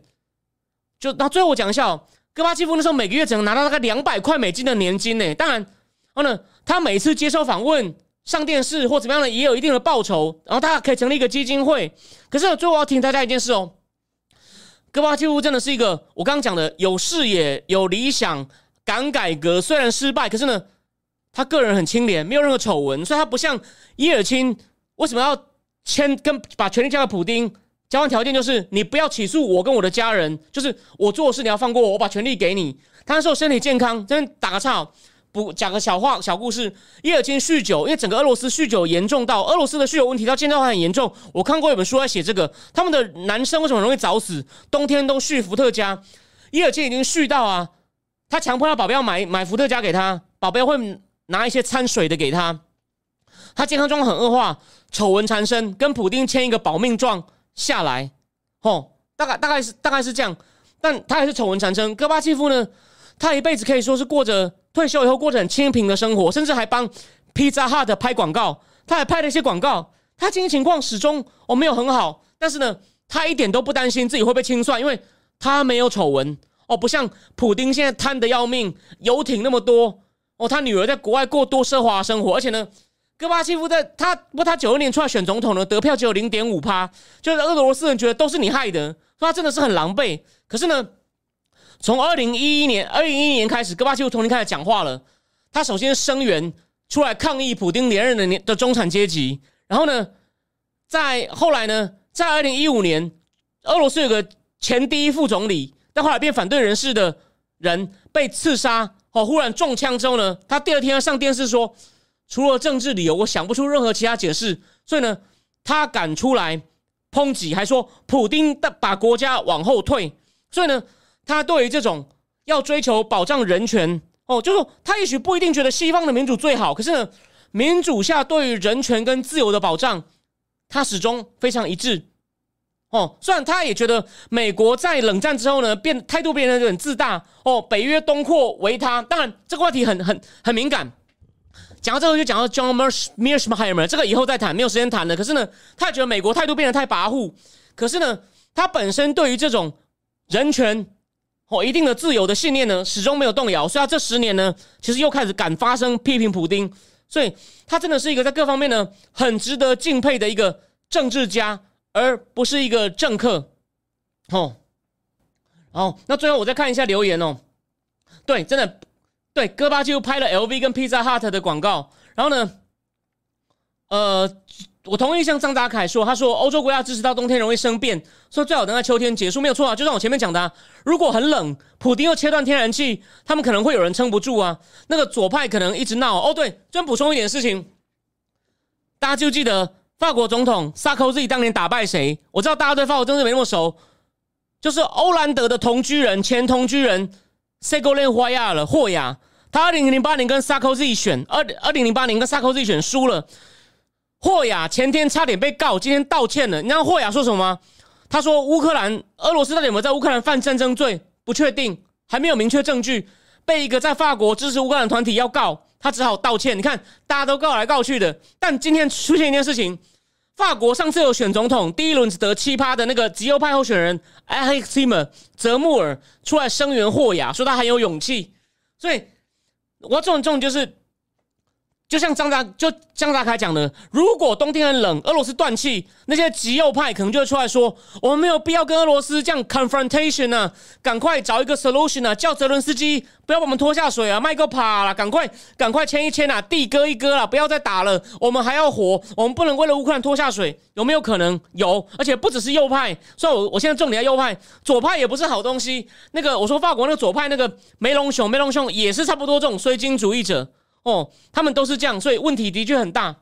就那最后我讲一下哦，戈巴契夫那时候每个月只能拿到大概两百块美金的年金呢。当然，然后呢，他每次接受访问、上电视或怎么样呢，也有一定的报酬。然后他可以成立一个基金会。可是最后我要提醒大家一件事哦，戈巴契夫真的是一个我刚刚讲的有视野、有理想、敢改革，虽然失败，可是呢，他个人很清廉，没有任何丑闻，所以他不像伊尔钦为什么要签跟把权力交给普丁？交换条件就是你不要起诉我跟我的家人，就是我做事你要放过我，我把权利给你。他那时候身体健康，这边打个岔，不讲个小话小故事。叶尔钦酗酒，因为整个俄罗斯酗酒严重到俄罗斯的酗酒问题到现在还很严重。我看过一本书在写这个，他们的男生为什么容易早死？冬天都酗伏特加。叶尔钦已经酗到啊，他强迫他保镖买买伏特加给他，保镖会拿一些掺水的给他。他健康状况很恶化，丑闻缠身，跟普丁签一个保命状。下来，哦，大概大概是大概是这样，但他还是丑闻缠身。戈巴契夫呢，他一辈子可以说是过着退休以后过着很清贫的生活，甚至还帮 Pizza Hut 拍广告，他还拍了一些广告。他经济情况始终哦没有很好，但是呢，他一点都不担心自己会被清算，因为他没有丑闻哦，不像普丁现在贪得要命，游艇那么多哦，他女儿在国外过多奢华生活，而且呢。戈巴契夫在他不，他九二年出来选总统呢，得票只有零点五趴，就是俄罗斯人觉得都是你害的，说他真的是很狼狈。可是呢，从二零一一年、二零一一年开始，戈巴契夫重新开始讲话了。他首先声援出来抗议普丁连任的年的中产阶级，然后呢，在后来呢，在二零一五年，俄罗斯有个前第一副总理，但后来变反对人士的人被刺杀，哦，忽然中枪之后呢，他第二天要上电视说。除了政治理由，我想不出任何其他解释。所以呢，他敢出来抨击，还说普丁的把国家往后退。所以呢，他对于这种要追求保障人权，哦，就是他也许不一定觉得西方的民主最好，可是呢，民主下对于人权跟自由的保障，他始终非常一致。哦，虽然他也觉得美国在冷战之后呢，变态度变得很自大。哦，北约东扩为他，当然这个话题很很很敏感。讲到这个就讲到 John Mearsheimer，这个以后再谈，没有时间谈了。可是呢，他也觉得美国态度变得太跋扈。可是呢，他本身对于这种人权哦一定的自由的信念呢，始终没有动摇。所以，他这十年呢，其实又开始敢发声批评普丁。所以，他真的是一个在各方面呢很值得敬佩的一个政治家，而不是一个政客。哦，好，那最后我再看一下留言哦。对，真的。对，戈巴就拍了 LV 跟 Pizza Hut 的广告，然后呢，呃，我同意像张达凯说，他说欧洲国家支持到冬天容易生变，说最好等到秋天结束，没有错啊。就像我前面讲的，如果很冷，普丁又切断天然气，他们可能会有人撑不住啊。那个左派可能一直闹。哦，对，再补充一点事情，大家就记得法国总统萨科齐当年打败谁？我知道大家对法国政治没那么熟，就是欧兰德的同居人，前同居人塞戈雷花亚了霍亚。他二零零八年跟萨科齐选，二二零零八年跟萨科齐选输了。霍雅前天差点被告，今天道歉了。你知道霍雅说什么吗？他说乌克兰、俄罗斯到底有没有在乌克兰犯战争罪？不确定，还没有明确证据。被一个在法国支持乌克兰团体要告，他只好道歉。你看，大家都告来告去的。但今天出现一件事情：法国上次有选总统，第一轮只得七趴的那个极右派候选人埃里克泽穆尔出来声援霍雅，说他很有勇气。所以，我要重重就是。就像张大就张大凯讲的，如果冬天很冷，俄罗斯断气，那些极右派可能就会出来说，我们没有必要跟俄罗斯这样 confrontation 啊，赶快找一个 solution 啊，叫泽伦斯基不要把我们拖下水啊，麦克帕了，赶快赶快签一签啊，地割一割了，不要再打了，我们还要活，我们不能为了乌克兰拖下水，有没有可能？有，而且不只是右派，所以我我现在重点在右派，左派也不是好东西。那个我说法国那个左派那个梅隆雄，梅隆雄也是差不多这种衰金主义者。哦，他们都是这样，所以问题的确很大。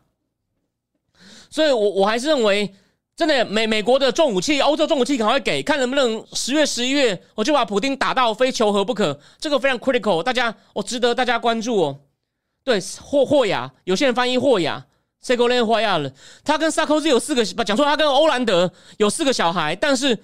所以，我我还是认为，真的美美国的重武器，欧洲重武器赶快给，看能不能十月、十一月，我就把普京打到非求和不可。这个非常 critical，大家我值得大家关注哦。对，霍霍雅，有些人翻译霍雅 s e g o l e n 霍亚了。他跟萨科兹有四个，讲说他跟欧兰德有四个小孩，但是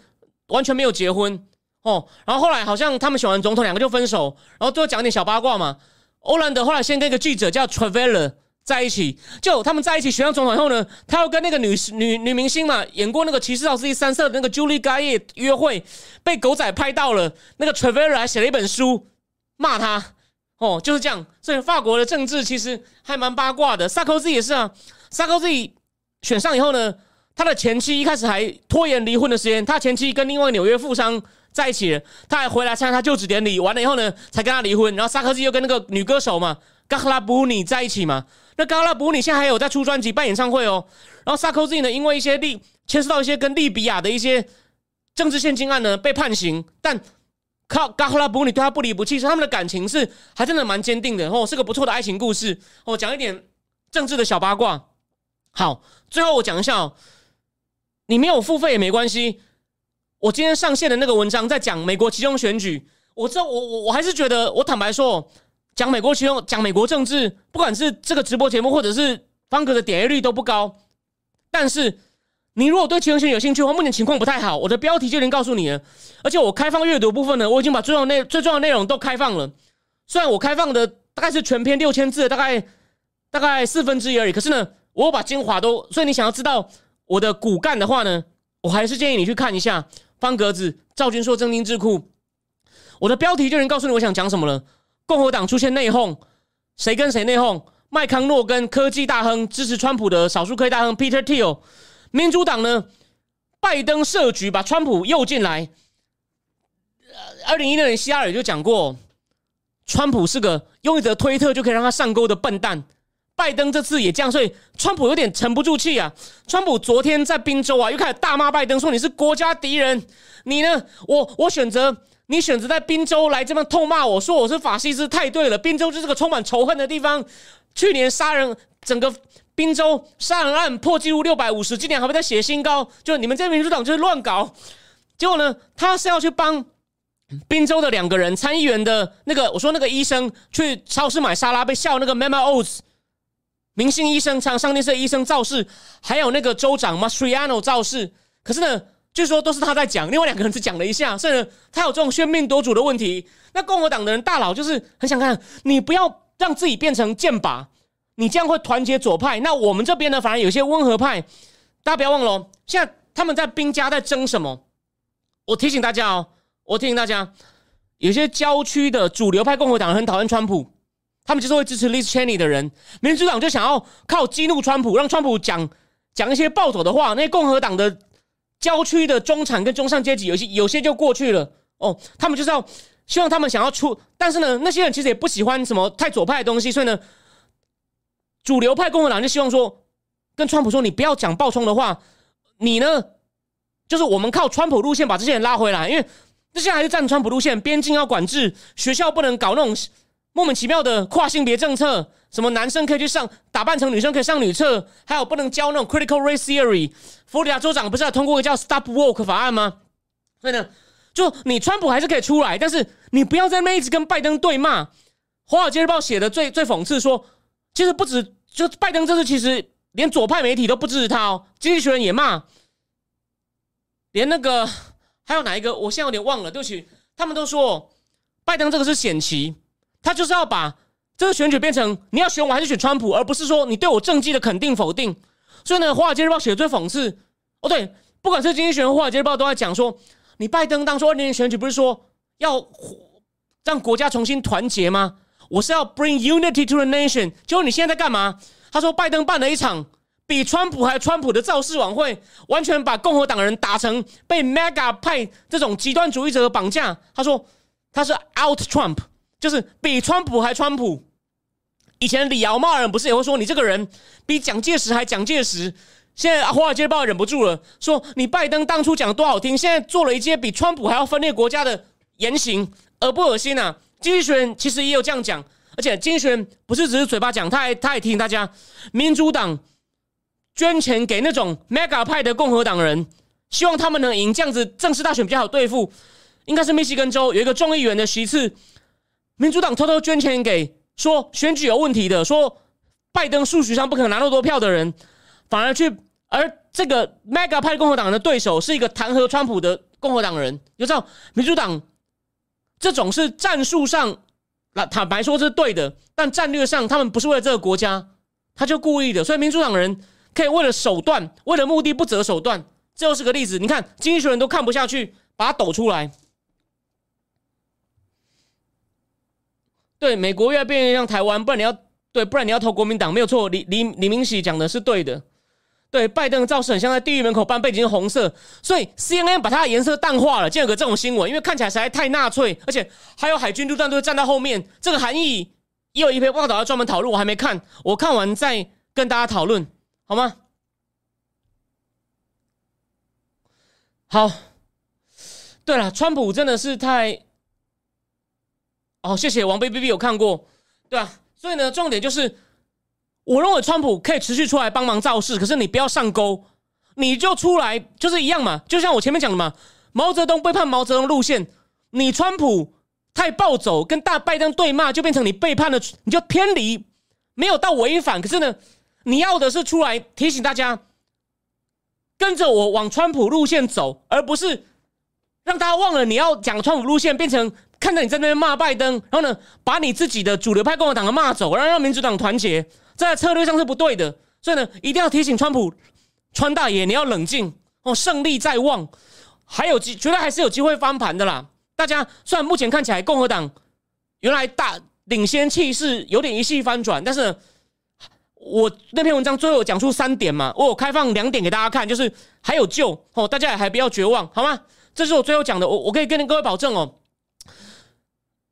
完全没有结婚哦。然后后来好像他们选完总统，两个就分手，然后最后讲点小八卦嘛。欧兰德后来先跟一个记者叫 Traveller 在一起，就他们在一起选上总统以后呢，他又跟那个女女女明星嘛，演过那个《骑士道斯基三色》的那个 Julie Gay 约会，被狗仔拍到了。那个 Traveller 还写了一本书骂他，哦，就是这样。所以法国的政治其实还蛮八卦的。萨科兹也是啊，萨科兹选上以后呢，他的前妻一开始还拖延离婚的时间，他前妻跟另外纽约富商。在一起，他还回来参加他就职典礼，完了以后呢，才跟他离婚。然后萨科齐又跟那个女歌手嘛，嘎拉布尼在一起嘛。那嘎拉布尼现在还有在出专辑、办演唱会哦。然后萨科齐呢，因为一些利牵涉到一些跟利比亚的一些政治现金案呢，被判刑。但靠嘎拉布尼对他不离不弃，所以他们的感情是还真的蛮坚定的哦，是个不错的爱情故事哦。讲一点政治的小八卦。好，最后我讲一下哦，你没有付费也没关系。我今天上线的那个文章在讲美国其中选举，我知道我我我还是觉得，我坦白说，讲美国其中讲美国政治，不管是这个直播节目或者是方格的点阅率都不高。但是你如果对其中选举有兴趣的话，目前情况不太好。我的标题就已经告诉你了，而且我开放阅读部分呢，我已经把重要内最重要内容都开放了。虽然我开放的大概是全篇六千字，大概大概四分之一而已，可是呢，我把精华都，所以你想要知道我的骨干的话呢，我还是建议你去看一下。方格子，赵军硕：“正经智库，我的标题就能告诉你我想讲什么了。共和党出现内讧，谁跟谁内讧？麦康诺跟科技大亨支持川普的少数科技大亨 Peter Thiel。民主党呢？拜登设局把川普诱进来。二零一六年希拉里就讲过，川普是个用一则推特就可以让他上钩的笨蛋。”拜登这次也这样，所以川普有点沉不住气啊。川普昨天在宾州啊，又开始大骂拜登，说你是国家敌人。你呢？我我选择你选择在宾州来这么痛骂我，说我是法西斯，太对了。宾州就是个充满仇恨的地方。去年杀人，整个宾州杀人案破纪录六百五十，今年还会再写新高。就你们这民主党就是乱搞。结果呢，他是要去帮宾州的两个人参议员的那个，我说那个医生去超市买沙拉被笑那个 Memo Oz。明星医生唱上电视，医生造势，还有那个州长 Mastriano 造势。可是呢，据说都是他在讲，另外两个人只讲了一下。所以呢，他有这种喧宾夺主的问题。那共和党的人大佬就是很想看，你不要让自己变成剑拔，你这样会团结左派。那我们这边呢，反而有些温和派。大家不要忘了，现在他们在兵家在争什么？我提醒大家哦，我提醒大家，有些郊区的主流派共和党很讨厌川普。他们就是会支持 Liz Cheney 的人，民主党就想要靠激怒川普，让川普讲讲一些暴走的话。那些共和党的郊区的中产跟中上阶级，有些有些就过去了。哦，他们就是要希望他们想要出，但是呢，那些人其实也不喜欢什么太左派的东西，所以呢，主流派共和党就希望说，跟川普说：“你不要讲暴冲的话，你呢，就是我们靠川普路线把这些人拉回来，因为这些还是站川普路线，边境要管制，学校不能搞那种莫名其妙的跨性别政策，什么男生可以去上打扮成女生可以上女厕，还有不能教那种 critical race theory。佛罗里达州长不是要通过一个叫 Stop Work 法案吗？所以呢，就你川普还是可以出来，但是你不要在那一直跟拜登对骂。《华尔街日报》写的最最讽刺说，其实不止就拜登这次其实。连左派媒体都不支持他哦，经济学人也骂，连那个还有哪一个，我现在有点忘了，对不起，他们都说拜登这个是险棋，他就是要把这个选举变成你要选我还是选川普，而不是说你对我政绩的肯定否定。所以呢，《华尔街日报》写的最讽刺哦，对，不管是经济学、《华尔街日报》都在讲说，你拜登当初二零年选举不是说要让国家重新团结吗？我是要 bring unity to the nation，结果你现在在干嘛？他说：“拜登办了一场比川普还川普的造势晚会，完全把共和党人打成被 mega 派这种极端主义者的绑架。”他说：“他是 out Trump，就是比川普还川普。”以前李敖骂人不是也会说你这个人比蒋介石还蒋介石？现在华尔街日报忍不住了，说你拜登当初讲的多好听，现在做了一些比川普还要分裂国家的言行，恶不恶心啊？经济学人其实也有这样讲。而且金选不是只是嘴巴讲，他还他也提醒大家，民主党捐钱给那种 mega 派的共和党人，希望他们能赢，这样子正式大选比较好对付。应该是密西根州有一个众议员的席次，民主党偷偷捐钱给说选举有问题的，说拜登数学上不可能拿那么多票的人，反而去，而这个 mega 派共和党的对手是一个弹劾川普的共和党人，就知道民主党这种是战术上。那坦白说这是对的，但战略上他们不是为了这个国家，他就故意的。所以民主党人可以为了手段，为了目的不择手段，这又是个例子。你看，经济学人都看不下去，把它抖出来。对，美国越来越像台湾，不然你要对，不然你要投国民党，没有错。李李李明喜讲的是对的。对，拜登的造势很像在地狱门口搬，背景是红色，所以 C N N 把它的颜色淡化了，竟有个这种新闻，因为看起来实在太纳粹，而且还有海军陆战队站在后面，这个含义也有一篇报道要专门讨论，我还没看，我看完再跟大家讨论，好吗？好，对了，川普真的是太……哦，谢谢王 B B B 有看过，对吧？所以呢，重点就是。我认为川普可以持续出来帮忙造势，可是你不要上钩，你就出来就是一样嘛，就像我前面讲的嘛，毛泽东背叛毛泽东路线，你川普太暴走，跟大拜登对骂，就变成你背叛了，你就偏离，没有到违反，可是呢，你要的是出来提醒大家，跟着我往川普路线走，而不是让大家忘了你要讲川普路线，变成看着你在那边骂拜登，然后呢，把你自己的主流派共和党的骂走，然后让民主党团结。在策略上是不对的，所以呢，一定要提醒川普，川大爷，你要冷静哦，胜利在望，还有机，绝对还是有机会翻盘的啦。大家虽然目前看起来共和党原来大领先气势有点一系翻转，但是我那篇文章最后讲出三点嘛，我有开放两点给大家看，就是还有救哦，大家也还不要绝望，好吗？这是我最后讲的，我我可以跟各位保证哦，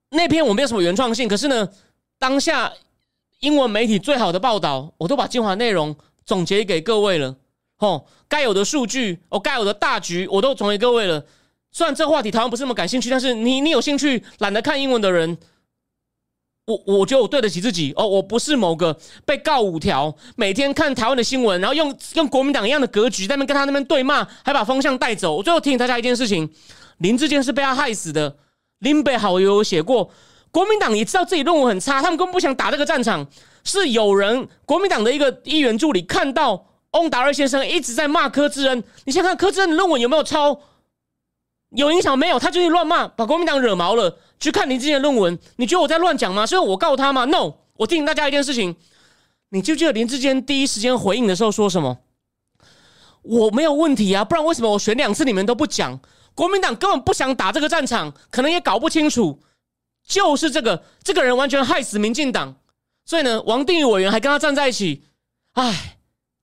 那篇我没有什么原创性，可是呢，当下。英文媒体最好的报道，我都把精华内容总结给各位了。吼，该有的数据，哦，该有的大局，我都总结各位了。虽然这话题台湾不是那么感兴趣，但是你你有兴趣，懒得看英文的人，我我觉得我对得起自己。哦，我不是某个被告五条，每天看台湾的新闻，然后用用国民党一样的格局，在那边跟他那边对骂，还把风向带走。我最后提醒大家一件事情：林志坚是被他害死的。林北好友写过。国民党也知道自己论文很差，他们根本不想打这个战场。是有人，国民党的一个议员助理看到翁达瑞先生一直在骂柯志恩。你先看柯志恩的论文有没有抄，有影响没有？他就是乱骂，把国民党惹毛了。去看林志坚的论文，你觉得我在乱讲吗？所以我告他吗？No，我提醒大家一件事情，你记不记得林志坚第一时间回应的时候说什么？我没有问题啊，不然为什么我选两次你们都不讲？国民党根本不想打这个战场，可能也搞不清楚。就是这个这个人完全害死民进党，所以呢，王定宇委员还跟他站在一起，唉，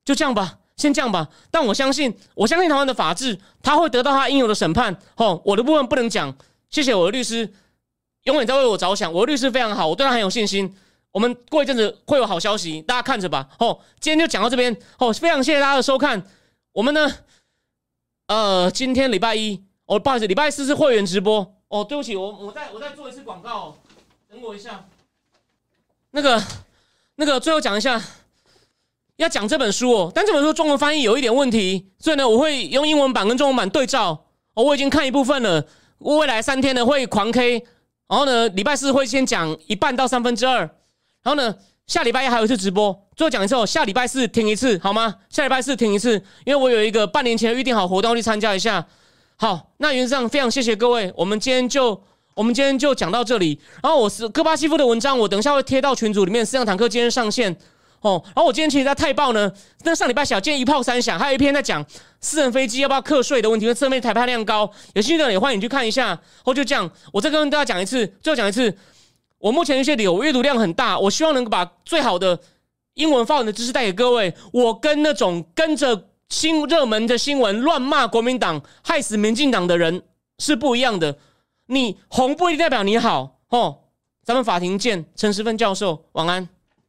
就这样吧，先这样吧。但我相信，我相信台湾的法治，他会得到他应有的审判。吼，我的部分不能讲，谢谢我的律师，永远在为我着想。我律师非常好，我对他很有信心。我们过一阵子会有好消息，大家看着吧。哦，今天就讲到这边。哦，非常谢谢大家的收看。我们呢，呃，今天礼拜一，哦，不好意思，礼拜四是会员直播。哦，对不起，我我再我再做一次广告，等我一下。那个那个，最后讲一下，要讲这本书哦，但这本书中文翻译有一点问题，所以呢，我会用英文版跟中文版对照。哦，我已经看一部分了，未来三天呢会狂 K，然后呢，礼拜四会先讲一半到三分之二。然后呢，下礼拜一还有一次直播，最后讲一次哦。下礼拜四停一次，好吗？下礼拜四停一次，因为我有一个半年前预定好活动去参加一下。好，那原则上非常谢谢各位，我们今天就我们今天就讲到这里。然后我是戈巴西夫的文章，我等一下会贴到群组里面。思想坦克今天上线哦。然后我今天其实在泰报呢，那上礼拜小，今天一炮三响，还有一篇在讲私人飞机要不要课税的问题，因为侧面台派量高，有兴趣的也欢迎去看一下。哦，就这样，我再跟大家讲一次，最后讲一次。我目前一些理由我阅读量很大，我希望能够把最好的英文发文的知识带给各位。我跟那种跟着新热门的新闻乱骂国民党、害死民进党的人是不一样的。你红不一定代表你好哦。咱们法庭见，陈时芬教授，晚安。